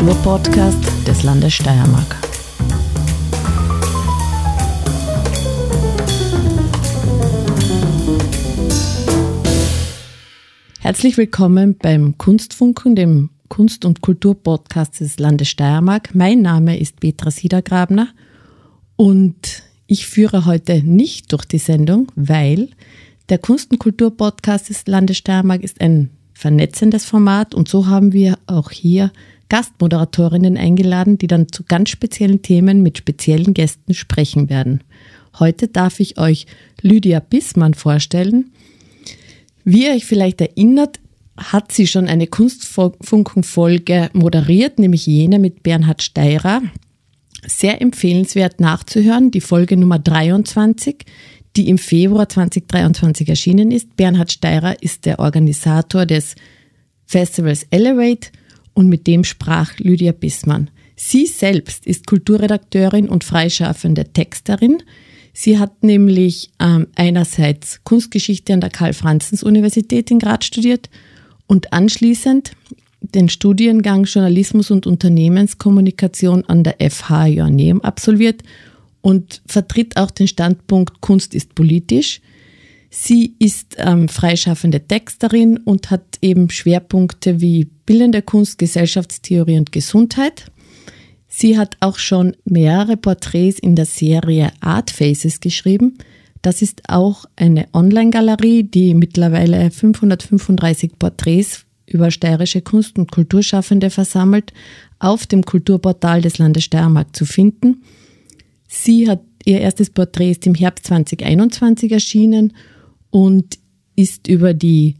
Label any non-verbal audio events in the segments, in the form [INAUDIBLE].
Kulturpodcast des Landes Steiermark. Herzlich willkommen beim Kunstfunken, dem Kunst- und Kulturpodcast des Landes Steiermark. Mein Name ist Petra Siedergrabner und ich führe heute nicht durch die Sendung, weil der Kunst- und Kulturpodcast des Landes Steiermark ist ein vernetzendes Format und so haben wir auch hier Gastmoderatorinnen eingeladen, die dann zu ganz speziellen Themen mit speziellen Gästen sprechen werden. Heute darf ich euch Lydia Bissmann vorstellen. Wie ihr euch vielleicht erinnert, hat sie schon eine Kunstfunkenfolge moderiert, nämlich jene mit Bernhard Steirer. Sehr empfehlenswert nachzuhören, die Folge Nummer 23, die im Februar 2023 erschienen ist. Bernhard Steirer ist der Organisator des Festivals Elevate und mit dem sprach Lydia Bissmann. Sie selbst ist Kulturredakteurin und freischaffende Texterin. Sie hat nämlich ähm, einerseits Kunstgeschichte an der Karl-Franzens-Universität in Graz studiert und anschließend den Studiengang Journalismus und Unternehmenskommunikation an der FH Joanneum absolviert und vertritt auch den Standpunkt Kunst ist politisch. Sie ist ähm, freischaffende Texterin und hat eben Schwerpunkte wie bildende Kunst, Gesellschaftstheorie und Gesundheit. Sie hat auch schon mehrere Porträts in der Serie Art Faces geschrieben. Das ist auch eine Online-Galerie, die mittlerweile 535 Porträts über steirische Kunst- und Kulturschaffende versammelt, auf dem Kulturportal des Landes Steiermark zu finden. Sie hat ihr erstes Porträt ist im Herbst 2021 erschienen und ist über die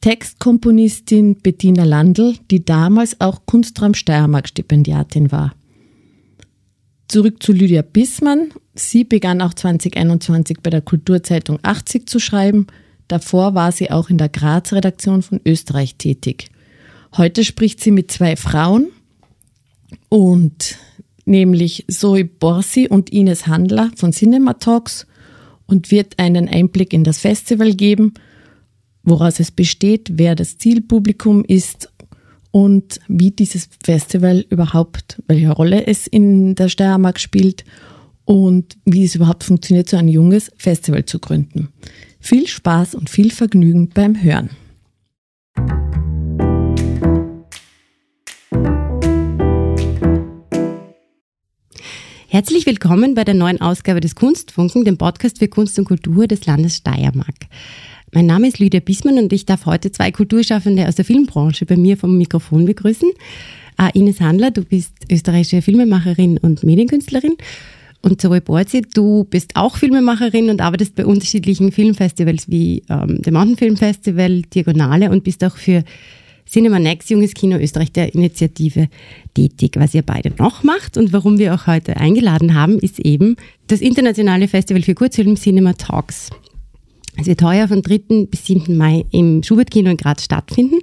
Textkomponistin Bettina Landl, die damals auch Kunstraum Steiermark Stipendiatin war. Zurück zu Lydia Bissmann. Sie begann auch 2021 bei der Kulturzeitung 80 zu schreiben. Davor war sie auch in der Graz-Redaktion von Österreich tätig. Heute spricht sie mit zwei Frauen und nämlich Zoe Borsi und Ines Handler von Cinema Talks und wird einen Einblick in das Festival geben, woraus es besteht, wer das Zielpublikum ist und wie dieses Festival überhaupt, welche Rolle es in der Steiermark spielt und wie es überhaupt funktioniert, so ein junges Festival zu gründen. Viel Spaß und viel Vergnügen beim Hören. Herzlich willkommen bei der neuen Ausgabe des Kunstfunken, dem Podcast für Kunst und Kultur des Landes Steiermark. Mein Name ist Lydia Bismann und ich darf heute zwei Kulturschaffende aus der Filmbranche bei mir vom Mikrofon begrüßen. Uh, Ines Handler, du bist österreichische Filmemacherin und Medienkünstlerin. Und Zoe Borzi, du bist auch Filmemacherin und arbeitest bei unterschiedlichen Filmfestivals wie ähm, dem Mountain Film Festival, Diagonale und bist auch für Cinema Next Junges Kino Österreich der Initiative tätig. Was ihr beide noch macht und warum wir auch heute eingeladen haben, ist eben das internationale Festival für Kurzfilm Cinema Talks. Es wird heuer von 3. bis 7. Mai im Schubert-Kino in Graz stattfinden.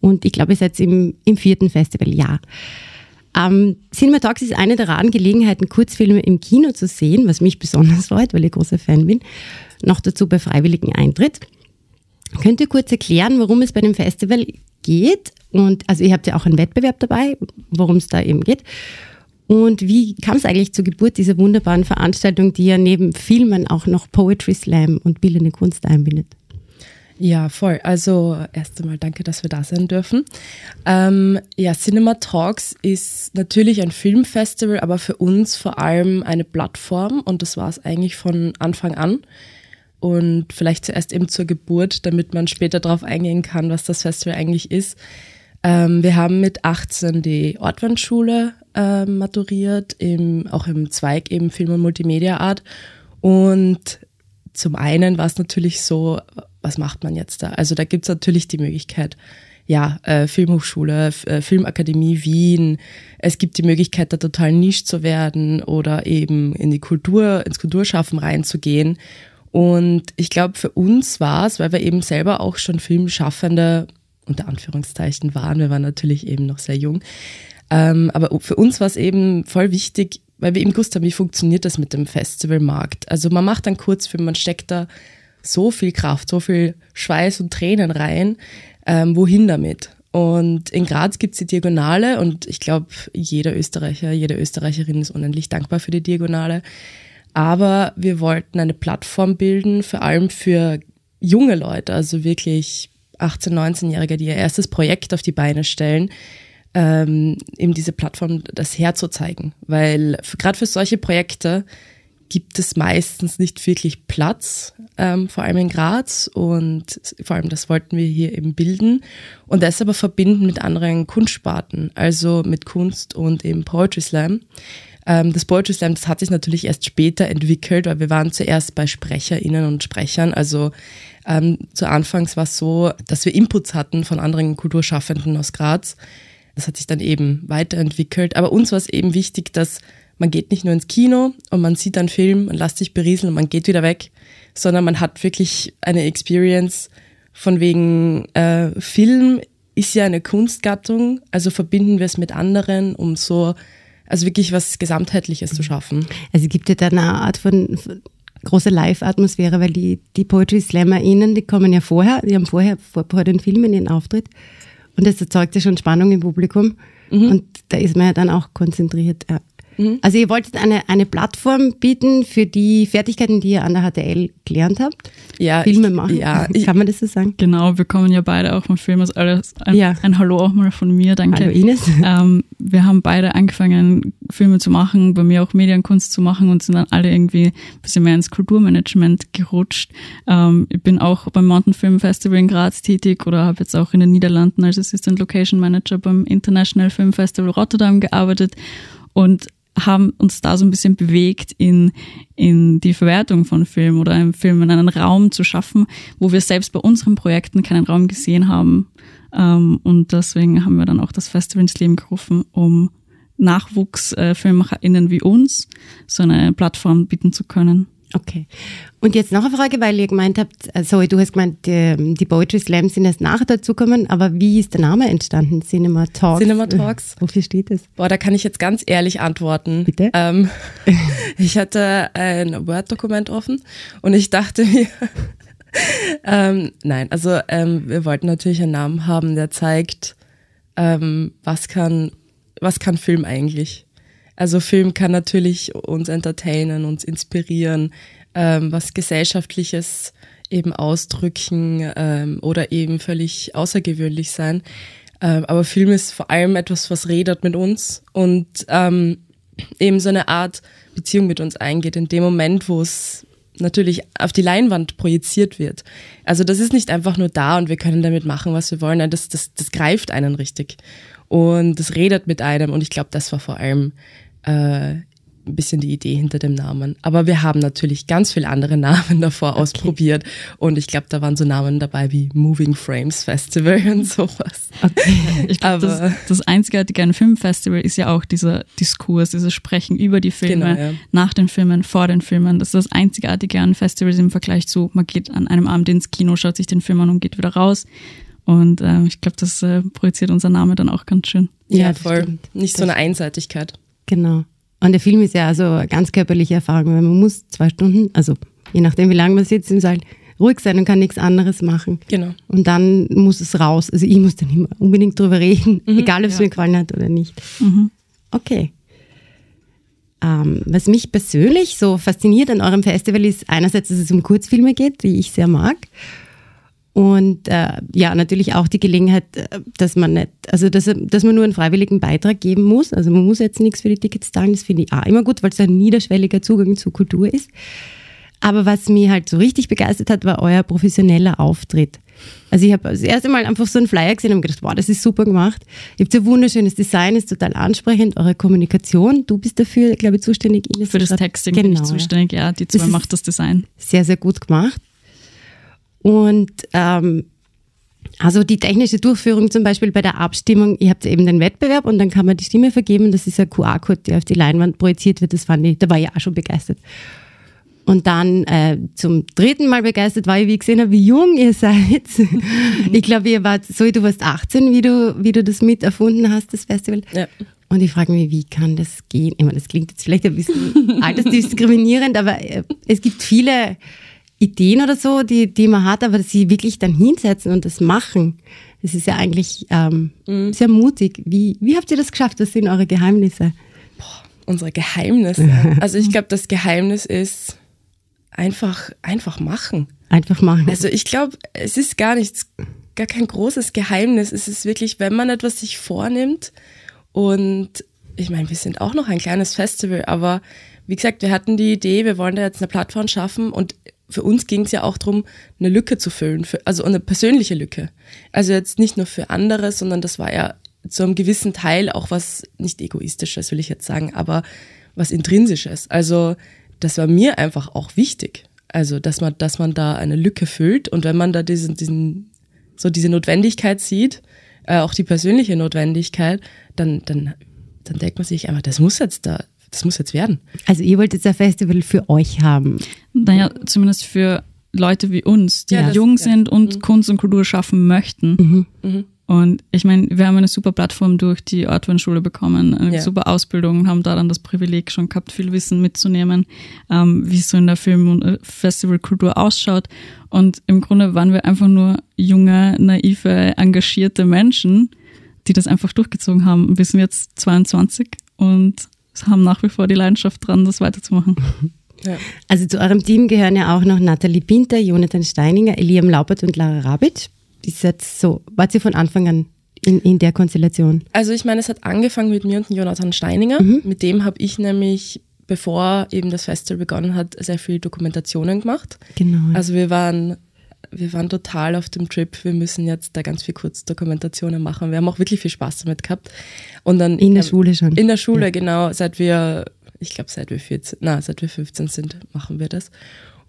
Und ich glaube, ihr seid im, im vierten Festivaljahr. Ähm, Cinema Talks ist eine der raren Gelegenheiten, Kurzfilme im Kino zu sehen, was mich besonders [LAUGHS] freut, weil ich großer Fan bin. Noch dazu bei freiwilligen Eintritt. Könnt ihr kurz erklären, worum es bei dem Festival geht. Und also ihr habt ja auch einen Wettbewerb dabei, worum es da eben geht. Und wie kam es eigentlich zur Geburt dieser wunderbaren Veranstaltung, die ja neben Filmen auch noch Poetry Slam und bildende Kunst einbindet? Ja, voll. Also erst einmal danke, dass wir da sein dürfen. Ähm, ja, Cinema Talks ist natürlich ein Filmfestival, aber für uns vor allem eine Plattform und das war es eigentlich von Anfang an und vielleicht zuerst eben zur Geburt, damit man später darauf eingehen kann, was das Festival eigentlich ist. Ähm, wir haben mit 18 die Ortwandschule äh, maturiert, im, auch im Zweig eben Film- und Multimedia-Art. Und zum einen war es natürlich so, was macht man jetzt da? Also da gibt es natürlich die Möglichkeit, ja, äh, Filmhochschule, äh, Filmakademie Wien. Es gibt die Möglichkeit, da total nisch zu werden oder eben in die Kultur, ins Kulturschaffen reinzugehen. Und ich glaube, für uns war es, weil wir eben selber auch schon Filmschaffende unter Anführungszeichen waren, wir waren natürlich eben noch sehr jung, ähm, aber für uns war es eben voll wichtig, weil wir eben gewusst haben, wie funktioniert das mit dem Festivalmarkt. Also man macht einen Kurzfilm, man steckt da so viel Kraft, so viel Schweiß und Tränen rein, ähm, wohin damit? Und in Graz gibt es die Diagonale und ich glaube, jeder Österreicher, jede Österreicherin ist unendlich dankbar für die Diagonale. Aber wir wollten eine Plattform bilden, vor allem für junge Leute, also wirklich 18-, 19-Jährige, die ihr erstes Projekt auf die Beine stellen, ähm, eben diese Plattform das herzuzeigen. Weil gerade für solche Projekte gibt es meistens nicht wirklich Platz, ähm, vor allem in Graz. Und vor allem das wollten wir hier eben bilden und das aber verbinden mit anderen Kunstsparten, also mit Kunst und eben Poetry Slam. Ähm, das Poetry Slam, das hat sich natürlich erst später entwickelt, weil wir waren zuerst bei SprecherInnen und Sprechern. Also ähm, zu Anfangs war es so, dass wir Inputs hatten von anderen Kulturschaffenden aus Graz. Das hat sich dann eben weiterentwickelt. Aber uns war es eben wichtig, dass man geht nicht nur ins Kino und man sieht einen Film und lässt sich berieseln und man geht wieder weg, sondern man hat wirklich eine Experience von wegen äh, Film ist ja eine Kunstgattung, also verbinden wir es mit anderen, um so, also wirklich was Gesamtheitliches zu schaffen. Also es gibt ja da eine Art von, von große Live-Atmosphäre, weil die, die Poetry SlammerInnen, die kommen ja vorher, die haben vorher vor, vor den Filmen ihren Auftritt und das erzeugt ja schon Spannung im Publikum mhm. und da ist man ja dann auch konzentriert. Ja. Mhm. Also ihr wolltet eine, eine Plattform bieten für die Fertigkeiten, die ihr an der HTL gelernt habt. Ja, Filme machen. Ja, [LAUGHS] kann man das so sagen? Genau, wir kommen ja beide auch vom Film. Also alles, ein, ja. ein Hallo auch mal von mir, danke. Hallo Ines. [LAUGHS] Ähm, wir haben beide angefangen, Filme zu machen, bei mir auch Medienkunst zu machen und sind dann alle irgendwie ein bisschen mehr ins Kulturmanagement gerutscht. Ähm, ich bin auch beim Mountain Film Festival in Graz tätig oder habe jetzt auch in den Niederlanden als Assistant Location Manager beim International Film Festival Rotterdam gearbeitet und haben uns da so ein bisschen bewegt in, in die Verwertung von Film oder einem Film in einen Raum zu schaffen, wo wir selbst bei unseren Projekten keinen Raum gesehen haben. Ähm, und deswegen haben wir dann auch das Festival ins Leben gerufen, um NachwuchsfilmmacherInnen wie uns so eine Plattform bieten zu können. Okay. Und jetzt noch eine Frage, weil ihr gemeint habt, äh, sorry, du hast gemeint, die, die Poetry Slams sind erst nachher dazugekommen, aber wie ist der Name entstanden? Cinema Talks? Cinema Talks. Wofür steht es? Boah, da kann ich jetzt ganz ehrlich antworten. Bitte? Ähm, [LAUGHS] ich hatte ein Word-Dokument offen und ich dachte mir, [LAUGHS] ähm, nein, also ähm, wir wollten natürlich einen Namen haben, der zeigt, ähm, was kann, was kann Film eigentlich? Also Film kann natürlich uns entertainen, uns inspirieren, ähm, was Gesellschaftliches eben ausdrücken ähm, oder eben völlig außergewöhnlich sein. Ähm, aber Film ist vor allem etwas, was redet mit uns und ähm, eben so eine Art Beziehung mit uns eingeht in dem Moment, wo es natürlich auf die Leinwand projiziert wird. Also das ist nicht einfach nur da und wir können damit machen, was wir wollen. Das, das, das greift einen richtig. Und das redet mit einem. Und ich glaube, das war vor allem äh, ein bisschen die Idee hinter dem Namen. Aber wir haben natürlich ganz viele andere [LAUGHS] Namen davor okay. ausprobiert. Und ich glaube, da waren so Namen dabei wie Moving Frames Festival und sowas. Okay. [LAUGHS] Ich glaube, das, das Einzigartige an Filmfestival ist ja auch dieser Diskurs, dieses Sprechen über die Filme, genau, ja. nach den Filmen, vor den Filmen. Das ist das Einzigartige an Festivals im Vergleich zu, man geht an einem Abend ins Kino, schaut sich den Film an und geht wieder raus. Und äh, ich glaube, das äh, projiziert unser Name dann auch ganz schön. Ja, ja voll. Nicht so eine Einseitigkeit. Genau. Und der Film ist ja also eine ganz körperliche Erfahrung, weil man muss zwei Stunden, also je nachdem, wie lange man sitzt im Saal, ruhig sein und kann nichts anderes machen. Genau. Und dann muss es raus. Also ich muss dann immer unbedingt drüber reden, mhm, egal ob es ja. mir gefallen hat oder nicht. Mhm. Okay. Ähm, was mich persönlich so fasziniert an eurem Festival ist einerseits, dass es um Kurzfilme geht, die ich sehr mag. Und äh, ja, natürlich auch die Gelegenheit, äh, dass man nicht, also dass, dass man nur einen freiwilligen Beitrag geben muss. Also man muss jetzt nichts für die Tickets zahlen, das finde ich auch immer gut, weil es ein niederschwelliger Zugang zur Kultur ist. Aber was mich halt so richtig begeistert hat, war euer professioneller Auftritt. Also ich habe das erste Mal einfach so einen Flyer gesehen und gedacht, wow, das ist super gemacht. Ihr habt so wunderschönes Design, ist total ansprechend, eure Kommunikation. Du bist dafür, glaube ich, zuständig. Ines, Für das Texting genau, bin ich genau, zuständig, ja. Die zwei macht das Design. Sehr, sehr gut gemacht. Und ähm, also die technische Durchführung zum Beispiel bei der Abstimmung, ihr habt eben den Wettbewerb und dann kann man die Stimme vergeben. Das ist ein QR-Code, der auf die Leinwand projiziert wird. Das fand ich, da war ich auch schon begeistert. Und dann äh, zum dritten Mal begeistert war ich, wie ich gesehen habe, wie jung ihr seid. [LAUGHS] ich glaube, ihr wart, so du warst 18, wie du, wie du das mit erfunden hast, das Festival. Ja. Und ich frage mich, wie kann das gehen? Ich meine, das klingt jetzt vielleicht ein bisschen [LAUGHS] altersdiskriminierend, aber äh, es gibt viele Ideen oder so, die, die man hat, aber sie wirklich dann hinsetzen und das machen. Das ist ja eigentlich ähm, mhm. sehr mutig. Wie, wie habt ihr das geschafft? Was sind eure Geheimnisse? Boah, unsere Geheimnisse. [LAUGHS] Also ich glaube, das Geheimnis ist einfach, einfach machen. Einfach machen. Also ich glaube, es ist gar nichts, gar kein großes Geheimnis. Es ist wirklich, wenn man etwas sich vornimmt und ich meine, wir sind auch noch ein kleines Festival, aber wie gesagt, wir hatten die Idee, wir wollen da jetzt eine Plattform schaffen und für uns ging es ja auch darum, eine Lücke zu füllen, für, also eine persönliche Lücke. Also jetzt nicht nur für andere, sondern das war ja zu einem gewissen Teil auch was nicht egoistisches, will ich jetzt sagen, aber was intrinsisches. Also das war mir einfach auch wichtig. Also dass man, dass man da eine Lücke füllt und wenn man da diesen, diesen so diese Notwendigkeit sieht, äh, auch die persönliche Notwendigkeit, dann, dann, dann denkt man sich einfach, das muss jetzt da, das muss jetzt werden. Also ihr wollt jetzt ein Festival für euch haben? Naja, zumindest für Leute wie uns, die ja, das, jung sind und mhm. Kunst und Kultur schaffen möchten. Mhm. Mhm. Und ich meine, wir haben eine super Plattform durch die Artwin-Schule bekommen, eine ja. super Ausbildung, haben da dann das Privileg schon gehabt, viel Wissen mitzunehmen, ähm, wie es so in der Film- und äh, Festivalkultur ausschaut. Und im Grunde waren wir einfach nur junge, naive, engagierte Menschen, die das einfach durchgezogen haben. Wir sind jetzt 22 und haben nach wie vor die Leidenschaft dran, das weiterzumachen. Ja. Also zu eurem Team gehören ja auch noch Nathalie Pinter, Jonathan Steininger, Eliam Laubert und Lara Rabic ist jetzt so, wart ihr von Anfang an in, in der Konstellation? Also ich meine, es hat angefangen mit mir und Jonathan Steininger. Mhm. Mit dem habe ich nämlich, bevor eben das Festival begonnen hat, sehr viel Dokumentationen gemacht. Genau. Also wir waren wir waren total auf dem Trip, wir müssen jetzt da ganz viel Kurzdokumentationen machen. Wir haben auch wirklich viel Spaß damit gehabt. Und dann in der äh, Schule schon. In der Schule, ja. genau, seit wir, ich glaube seit wir 14, na, seit wir 15 sind, machen wir das.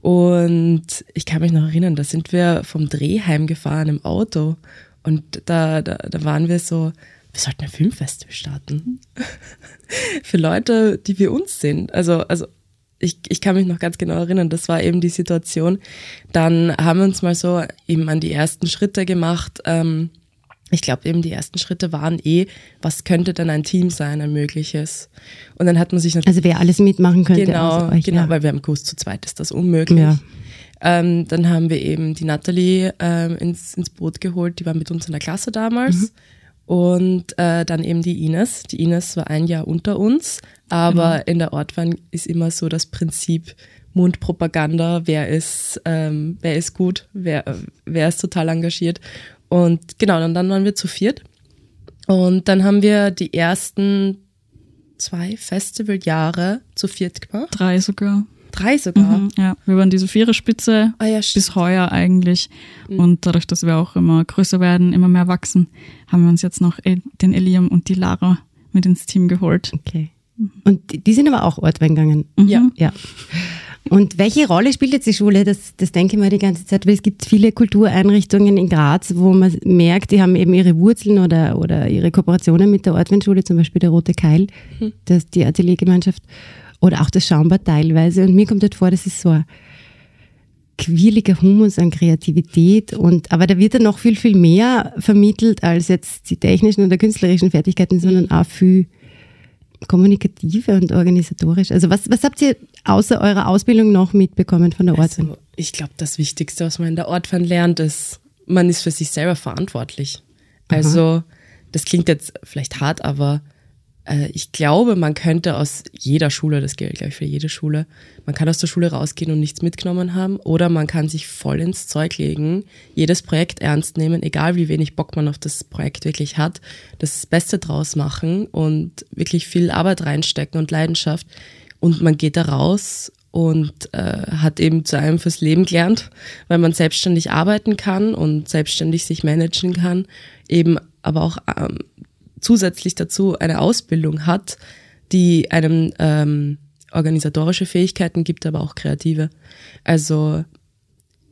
Und ich kann mich noch erinnern, da sind wir vom Dreh heimgefahren im Auto und da, da, da waren wir so, wir sollten ein Filmfestival starten. [LAUGHS] Für Leute, die wie uns sind. Also, also ich, ich kann mich noch ganz genau erinnern, das war eben die Situation. Dann haben wir uns mal so eben an die ersten Schritte gemacht. Ähm, ich glaube eben die ersten Schritte waren eh, was könnte denn ein Team sein, ein mögliches. Und dann hat man sich natürlich. Also wer alles mitmachen könnte. Genau, euch, genau, ja. weil wir haben gewusst, zu zweit ist das unmöglich. Ja. Ähm, dann haben wir eben die Nathalie ähm, ins, ins Boot geholt, die war mit uns in der Klasse damals. Mhm. Und äh, dann eben die Ines. Die Ines war ein Jahr unter uns, aber mhm. in der Ortwein ist immer so das Prinzip Mundpropaganda, wer ist, ähm, wer ist gut, wer, wer ist total engagiert. Und genau, und dann waren wir zu viert. Und dann haben wir die ersten zwei Festivaljahre zu viert gemacht. Drei sogar. Drei sogar? Mhm, ja, wir waren diese Viererspitze ah, ja, bis heuer eigentlich. Mhm. Und dadurch, dass wir auch immer größer werden, immer mehr wachsen, haben wir uns jetzt noch den Eliam und die Lara mit ins Team geholt. Okay. Und die sind aber auch Ortwein gegangen. Mhm. Ja. ja. Und welche Rolle spielt jetzt die Schule? Das, das denke ich mir die ganze Zeit, weil es gibt viele Kultureinrichtungen in Graz, wo man merkt, die haben eben ihre Wurzeln oder, oder ihre Kooperationen mit der Ortweinschule, zum Beispiel der Rote Keil, mhm. das, die Ateliergemeinschaft oder auch das Schaumbad teilweise. Und mir kommt halt vor, das ist so ein quirliger Humus an Kreativität und aber da wird dann noch viel, viel mehr vermittelt als jetzt die technischen oder künstlerischen Fertigkeiten, sondern auch viel kommunikative und organisatorisch. Also was, was habt ihr außer eurer Ausbildung noch mitbekommen von der Ortfan? Also, ich glaube, das Wichtigste, was man in der Ortfan lernt, ist, man ist für sich selber verantwortlich. Also Aha. das klingt jetzt vielleicht hart, aber äh, ich glaube, man könnte aus jeder Schule, das gilt gleich für jede Schule, man kann aus der Schule rausgehen und nichts mitgenommen haben oder man kann sich voll ins Zeug legen, jedes Projekt ernst nehmen, egal wie wenig Bock man auf das Projekt wirklich hat, das Beste draus machen und wirklich viel Arbeit reinstecken und Leidenschaft. Und man geht da raus und äh, hat eben zu einem fürs Leben gelernt, weil man selbstständig arbeiten kann und selbstständig sich managen kann, eben aber auch ähm, zusätzlich dazu eine Ausbildung hat, die einem ähm, organisatorische Fähigkeiten gibt, aber auch kreative. Also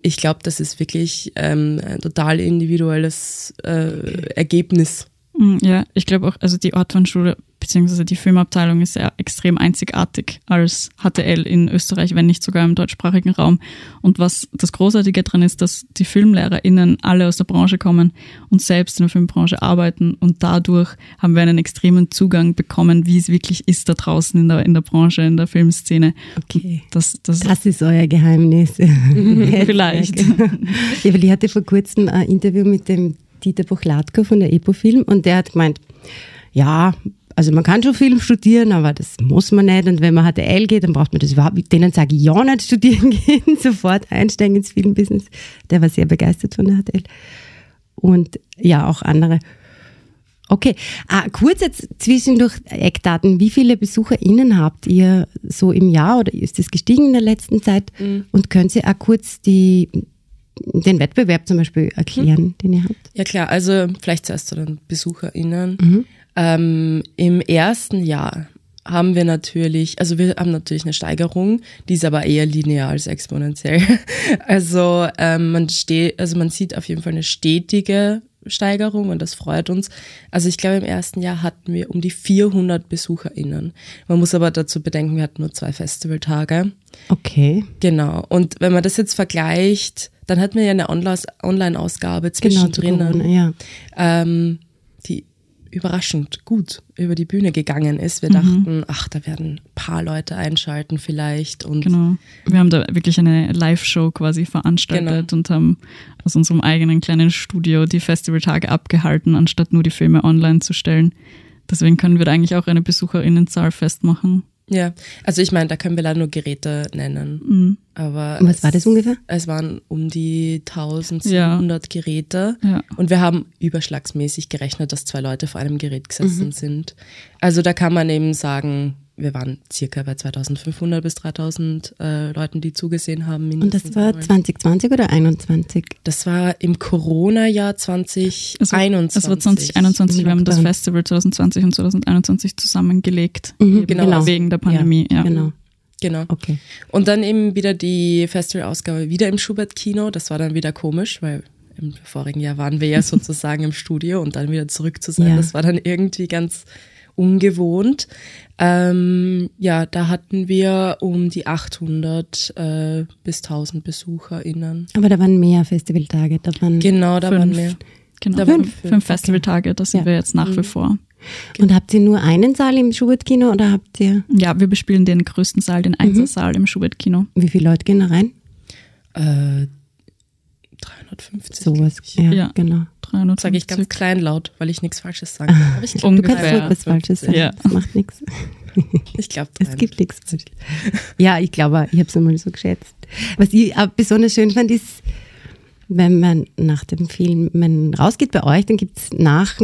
ich glaube, das ist wirklich ähm, ein total individuelles äh, Ergebnis. Mm, ja, ich glaube auch, also die Ortwandschule beziehungsweise die Filmabteilung ist ja extrem einzigartig als HTL in Österreich, wenn nicht sogar im deutschsprachigen Raum. Und was das Großartige daran ist, dass die FilmlehrerInnen alle aus der Branche kommen und selbst in der Filmbranche arbeiten und dadurch haben wir einen extremen Zugang bekommen, wie es wirklich ist da draußen in der, in der Branche, in der Filmszene. Okay. Das, das, das ist euer Geheimnis. [LAUGHS] Vielleicht. ja, weil ich hatte vor kurzem ein Interview mit dem Dieter Buchlatko von der EPO-Film und der hat gemeint, ja, also man kann schon Film studieren, aber das muss man nicht. Und wenn man HTL geht, dann braucht man das überhaupt. Denen sage ich ja nicht studieren [LAUGHS] gehen, sofort einsteigen ins Filmbusiness. Der war sehr begeistert von der HTL. Und ja, auch andere. Okay, ah, kurz jetzt zwischendurch Eckdaten. Wie viele BesucherInnen habt ihr so im Jahr oder ist das gestiegen in der letzten Zeit? Mhm. Und können Sie auch kurz die, den Wettbewerb zum Beispiel erklären, mhm. den ihr habt? Ja klar, also vielleicht zuerst zu den BesucherInnen. Mhm. Ähm, Im ersten Jahr haben wir natürlich, also wir haben natürlich eine Steigerung, die ist aber eher linear als exponentiell. [LAUGHS] Also ähm, man steht, also man sieht auf jeden Fall eine stetige Steigerung und das freut uns. Also ich glaube, im ersten Jahr hatten wir um die 400 BesucherInnen. Man muss aber dazu bedenken, wir hatten nur zwei Festivaltage. Okay. Genau. Und wenn man das jetzt vergleicht, dann hatten wir ja eine Online-Ausgabe zwischendrin. Genau, Corona, ja. ähm, überraschend gut über die Bühne gegangen ist. Wir mhm. dachten, ach, da werden ein paar Leute einschalten vielleicht. Und genau. Wir haben da wirklich eine Live-Show quasi veranstaltet genau. und haben aus unserem eigenen kleinen Studio die Festivaltage abgehalten, anstatt nur die Filme online zu stellen. Deswegen können wir da eigentlich auch eine Besucherinnenzahl festmachen. Ja, also ich meine, da können wir leider nur Geräte nennen. Mhm. Aber was es, war das ungefähr? Es waren um die 1700 ja. Geräte ja. und wir haben überschlagsmäßig gerechnet, dass zwei Leute vor einem Gerät gesessen mhm. sind. Also da kann man eben sagen, wir waren circa bei 2500 bis 3000 äh, Leuten, die zugesehen haben. Und das war 2020 oder 2021? Das war im Corona-Jahr 2021. Es war 2021. Wir haben das Festival 2020 und 2021 zusammengelegt. Mhm, genau. Wegen der Pandemie. Ja, ja. Genau. Genau. Okay. Und dann eben wieder die Festivalausgabe wieder im Schubert-Kino. Das war dann wieder komisch, weil im vorigen Jahr waren wir ja [LAUGHS] sozusagen im Studio und dann wieder zurück zu sein. Ja. Das war dann irgendwie ganz ungewohnt. Ähm, ja, da hatten wir um die 800 äh, bis 1000 BesucherInnen. Aber da waren mehr Festivaltage. Da waren genau, da fünf, waren mehr. Genau, da fünf, fünf, fünf Festivaltage, da sind ja. wir jetzt nach wie mhm. vor. Und habt ihr nur einen Saal im Schubert-Kino oder habt ihr? Ja, wir bespielen den größten Saal, den Einzelsaal mhm. im Schubert-Kino. Wie viele Leute gehen da rein? Äh, 350. Sowas, ja, ja, genau. 350. Sage ich ganz kleinlaut, weil ich nichts Falsches sage. Aber ich glaub, du kannst was Falsches sagen. Ja. Das macht nichts. [LAUGHS] Ich glaube, es gibt nichts. Ja, ich glaube, ich habe es einmal so geschätzt. Was ich besonders schön fand, ist, wenn man nach dem Film man rausgeht bei euch, dann gibt es nach,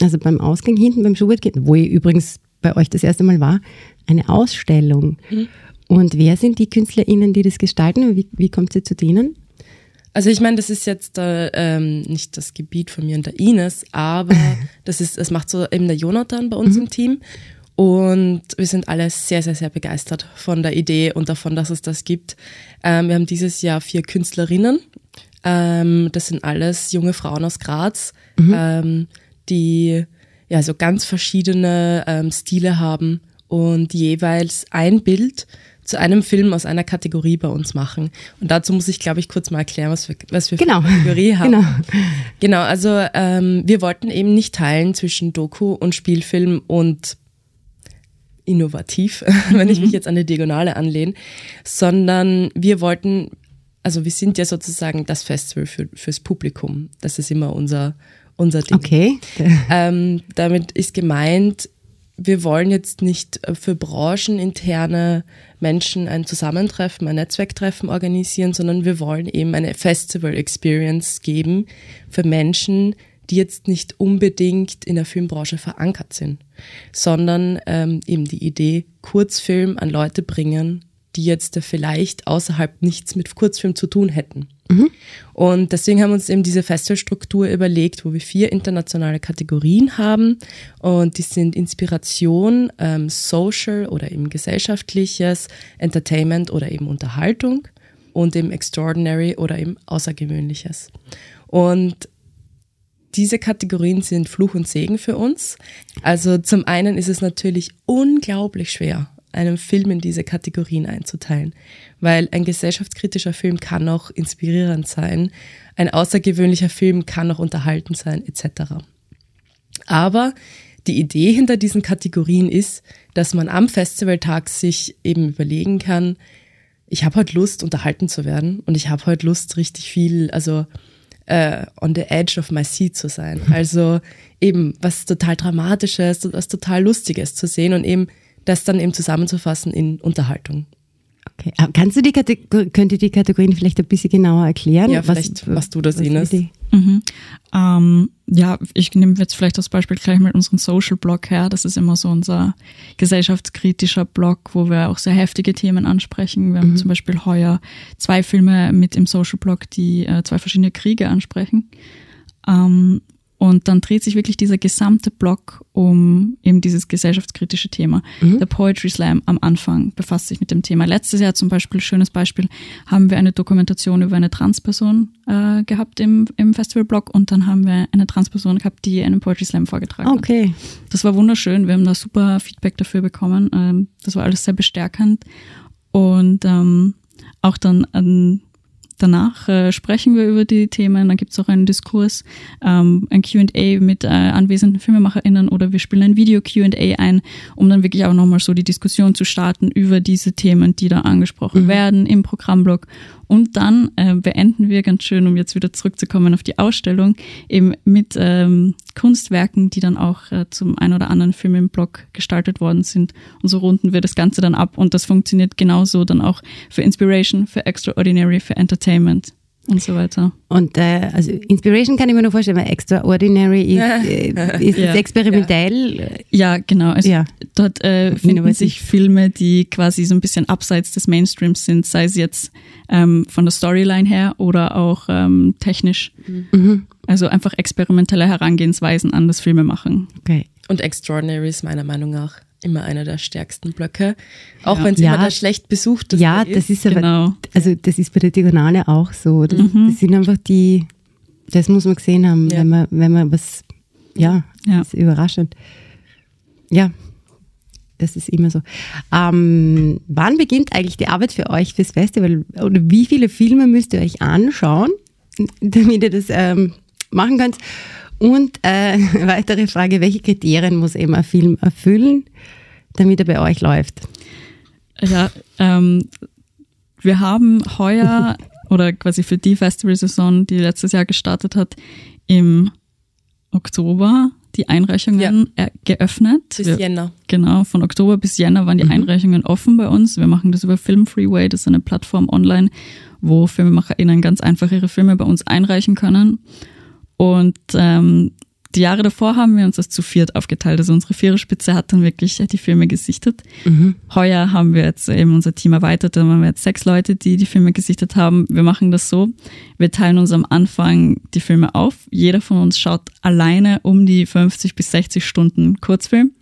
also beim Ausgang hinten beim Schubert, wo ich übrigens bei euch das erste Mal war, eine Ausstellung. Mhm. Und wer sind die KünstlerInnen, die das gestalten? Wie, wie kommt sie zu denen? Also ich meine, das ist jetzt äh, ähm, nicht das Gebiet von mir und der Ines, aber [LAUGHS] das ist, es macht so eben der Jonathan bei uns mhm. im Team. Und wir sind alle sehr, sehr, sehr begeistert von der Idee und davon, dass es das gibt. Ähm, wir haben dieses Jahr vier Künstlerinnen. Ähm, das sind alles junge Frauen aus Graz, mhm. ähm, die ja so ganz verschiedene ähm, Stile haben und jeweils ein Bild zu einem Film aus einer Kategorie bei uns machen. Und dazu muss ich, glaube ich, kurz mal erklären, was wir, was wir genau. für eine Kategorie haben. Genau, genau also ähm, wir wollten eben nicht teilen zwischen Doku und Spielfilm und innovativ, [LAUGHS] wenn ich mich mhm. jetzt an die Diagonale anlehne, sondern wir wollten, also wir sind ja sozusagen das Festival für, fürs Publikum. Das ist immer unser, unser Ding. Okay. Ähm, damit ist gemeint, wir wollen jetzt nicht äh, für brancheninterne Menschen ein Zusammentreffen, ein Netzwerktreffen organisieren, sondern wir wollen eben eine Festival-Experience geben für Menschen, die jetzt nicht unbedingt in der Filmbranche verankert sind, sondern ähm, eben die Idee, Kurzfilm an Leute bringen, die jetzt vielleicht außerhalb nichts mit Kurzfilm zu tun hätten. Mhm. Und deswegen haben wir uns eben diese Festivalstruktur überlegt, wo wir vier internationale Kategorien haben. Und die sind Inspiration, ähm, Social oder eben gesellschaftliches, Entertainment oder eben Unterhaltung und eben Extraordinary oder eben Außergewöhnliches. Und diese Kategorien sind Fluch und Segen für uns. Also zum einen ist es natürlich unglaublich schwer, einen Film in diese Kategorien einzuteilen, weil ein gesellschaftskritischer Film kann auch inspirierend sein, ein außergewöhnlicher Film kann auch unterhaltend sein, etc. Aber die Idee hinter diesen Kategorien ist, dass man am Festivaltag sich eben überlegen kann, ich habe heute Lust, unterhalten zu werden und ich habe heute Lust, richtig viel, also äh, on the edge of my seat zu sein. [LAUGHS] Also eben was total Dramatisches, was total Lustiges zu sehen und eben das dann eben zusammenzufassen in Unterhaltung. Okay. Kannst du die Kategor könnt ihr die Kategorien vielleicht ein bisschen genauer erklären? Ja, vielleicht, was, was du da siehst. Mhm. Ähm, ja, ich nehme jetzt vielleicht das Beispiel gleich mit unserem Social Blog her. Das ist immer so unser gesellschaftskritischer Blog, wo wir auch sehr heftige Themen ansprechen. Wir mhm. haben zum Beispiel heuer zwei Filme mit im Social Blog, die äh, zwei verschiedene Kriege ansprechen. Ähm, und dann dreht sich wirklich dieser gesamte Block um eben dieses gesellschaftskritische Thema. Mhm. Der Poetry Slam am Anfang befasst sich mit dem Thema. Letztes Jahr zum Beispiel, schönes Beispiel, haben wir eine Dokumentation über eine Transperson äh, gehabt im, im Festivalblog und dann haben wir eine Transperson gehabt, die einen Poetry Slam vorgetragen okay. hat. Das war wunderschön. Wir haben da super Feedback dafür bekommen. Ähm, das war alles sehr bestärkend. Und ähm, auch dann an danach äh, sprechen wir über die Themen. Dann gibt es auch einen Diskurs, ähm, ein QA mit äh, anwesenden FilmemacherInnen oder wir spielen ein Video-QA ein, um dann wirklich auch nochmal so die Diskussion zu starten über diese Themen, die da angesprochen mhm. werden im Programmblock. Und dann äh, beenden wir ganz schön, um jetzt wieder zurückzukommen auf die Ausstellung, eben mit ähm, Kunstwerken, die dann auch äh, zum ein oder anderen Film im Blog gestaltet worden sind. Und so runden wir das Ganze dann ab. Und das funktioniert genauso dann auch für Inspiration, für Extraordinary, für Entertainment und so weiter. Und äh, also Inspiration kann ich mir nur vorstellen, weil Extraordinary ist, äh, ist ja. experimentell. Ja, genau. Also ja. Dort äh, finden sich Filme, die quasi so ein bisschen abseits des Mainstreams sind, sei es jetzt ähm, von der Storyline her oder auch ähm, technisch. Mhm. Also einfach experimentelle Herangehensweisen an das Filmemachen. Okay. Und Extraordinary ist meiner Meinung nach immer einer der stärksten Blöcke, auch ja. wenn es ja. immer der schlecht besucht ist. Ja, das ist aber, genau. also das ist bei der Diagonale auch so. Das, mhm. das, sind einfach die, das muss man gesehen haben, ja. wenn man, wenn man was, ja, ja. ist überraschend. Ja, das ist immer so. Ähm, wann beginnt eigentlich die Arbeit für euch fürs Festival? Oder wie viele Filme müsst ihr euch anschauen, [LAUGHS] damit ihr das ähm, machen könnt? Und äh, [LAUGHS] weitere Frage, welche Kriterien muss eben ein Film erfüllen, damit er bei euch läuft? Ja, ähm, wir haben heuer [LAUGHS] oder quasi für die Festivalsaison, die letztes Jahr gestartet hat, im Oktober die Einreichungen ja. geöffnet. Bis wir, Jänner. Genau, von Oktober bis Jänner waren die mhm. Einreichungen offen bei uns. Wir machen das über Film Freeway, das ist eine Plattform online, wo FilmemacherInnen ganz einfach ihre Filme bei uns einreichen können. Und ähm, die Jahre davor haben wir uns das zu viert aufgeteilt. Also unsere Viererspitze hat dann wirklich die Filme gesichtet. Mhm. Heuer haben wir jetzt eben unser Team erweitert. Da haben wir jetzt sechs Leute, die die Filme gesichtet haben. Wir machen das so. Wir teilen uns am Anfang die Filme auf. Jeder von uns schaut alleine um die 50 bis 60 Stunden Kurzfilm.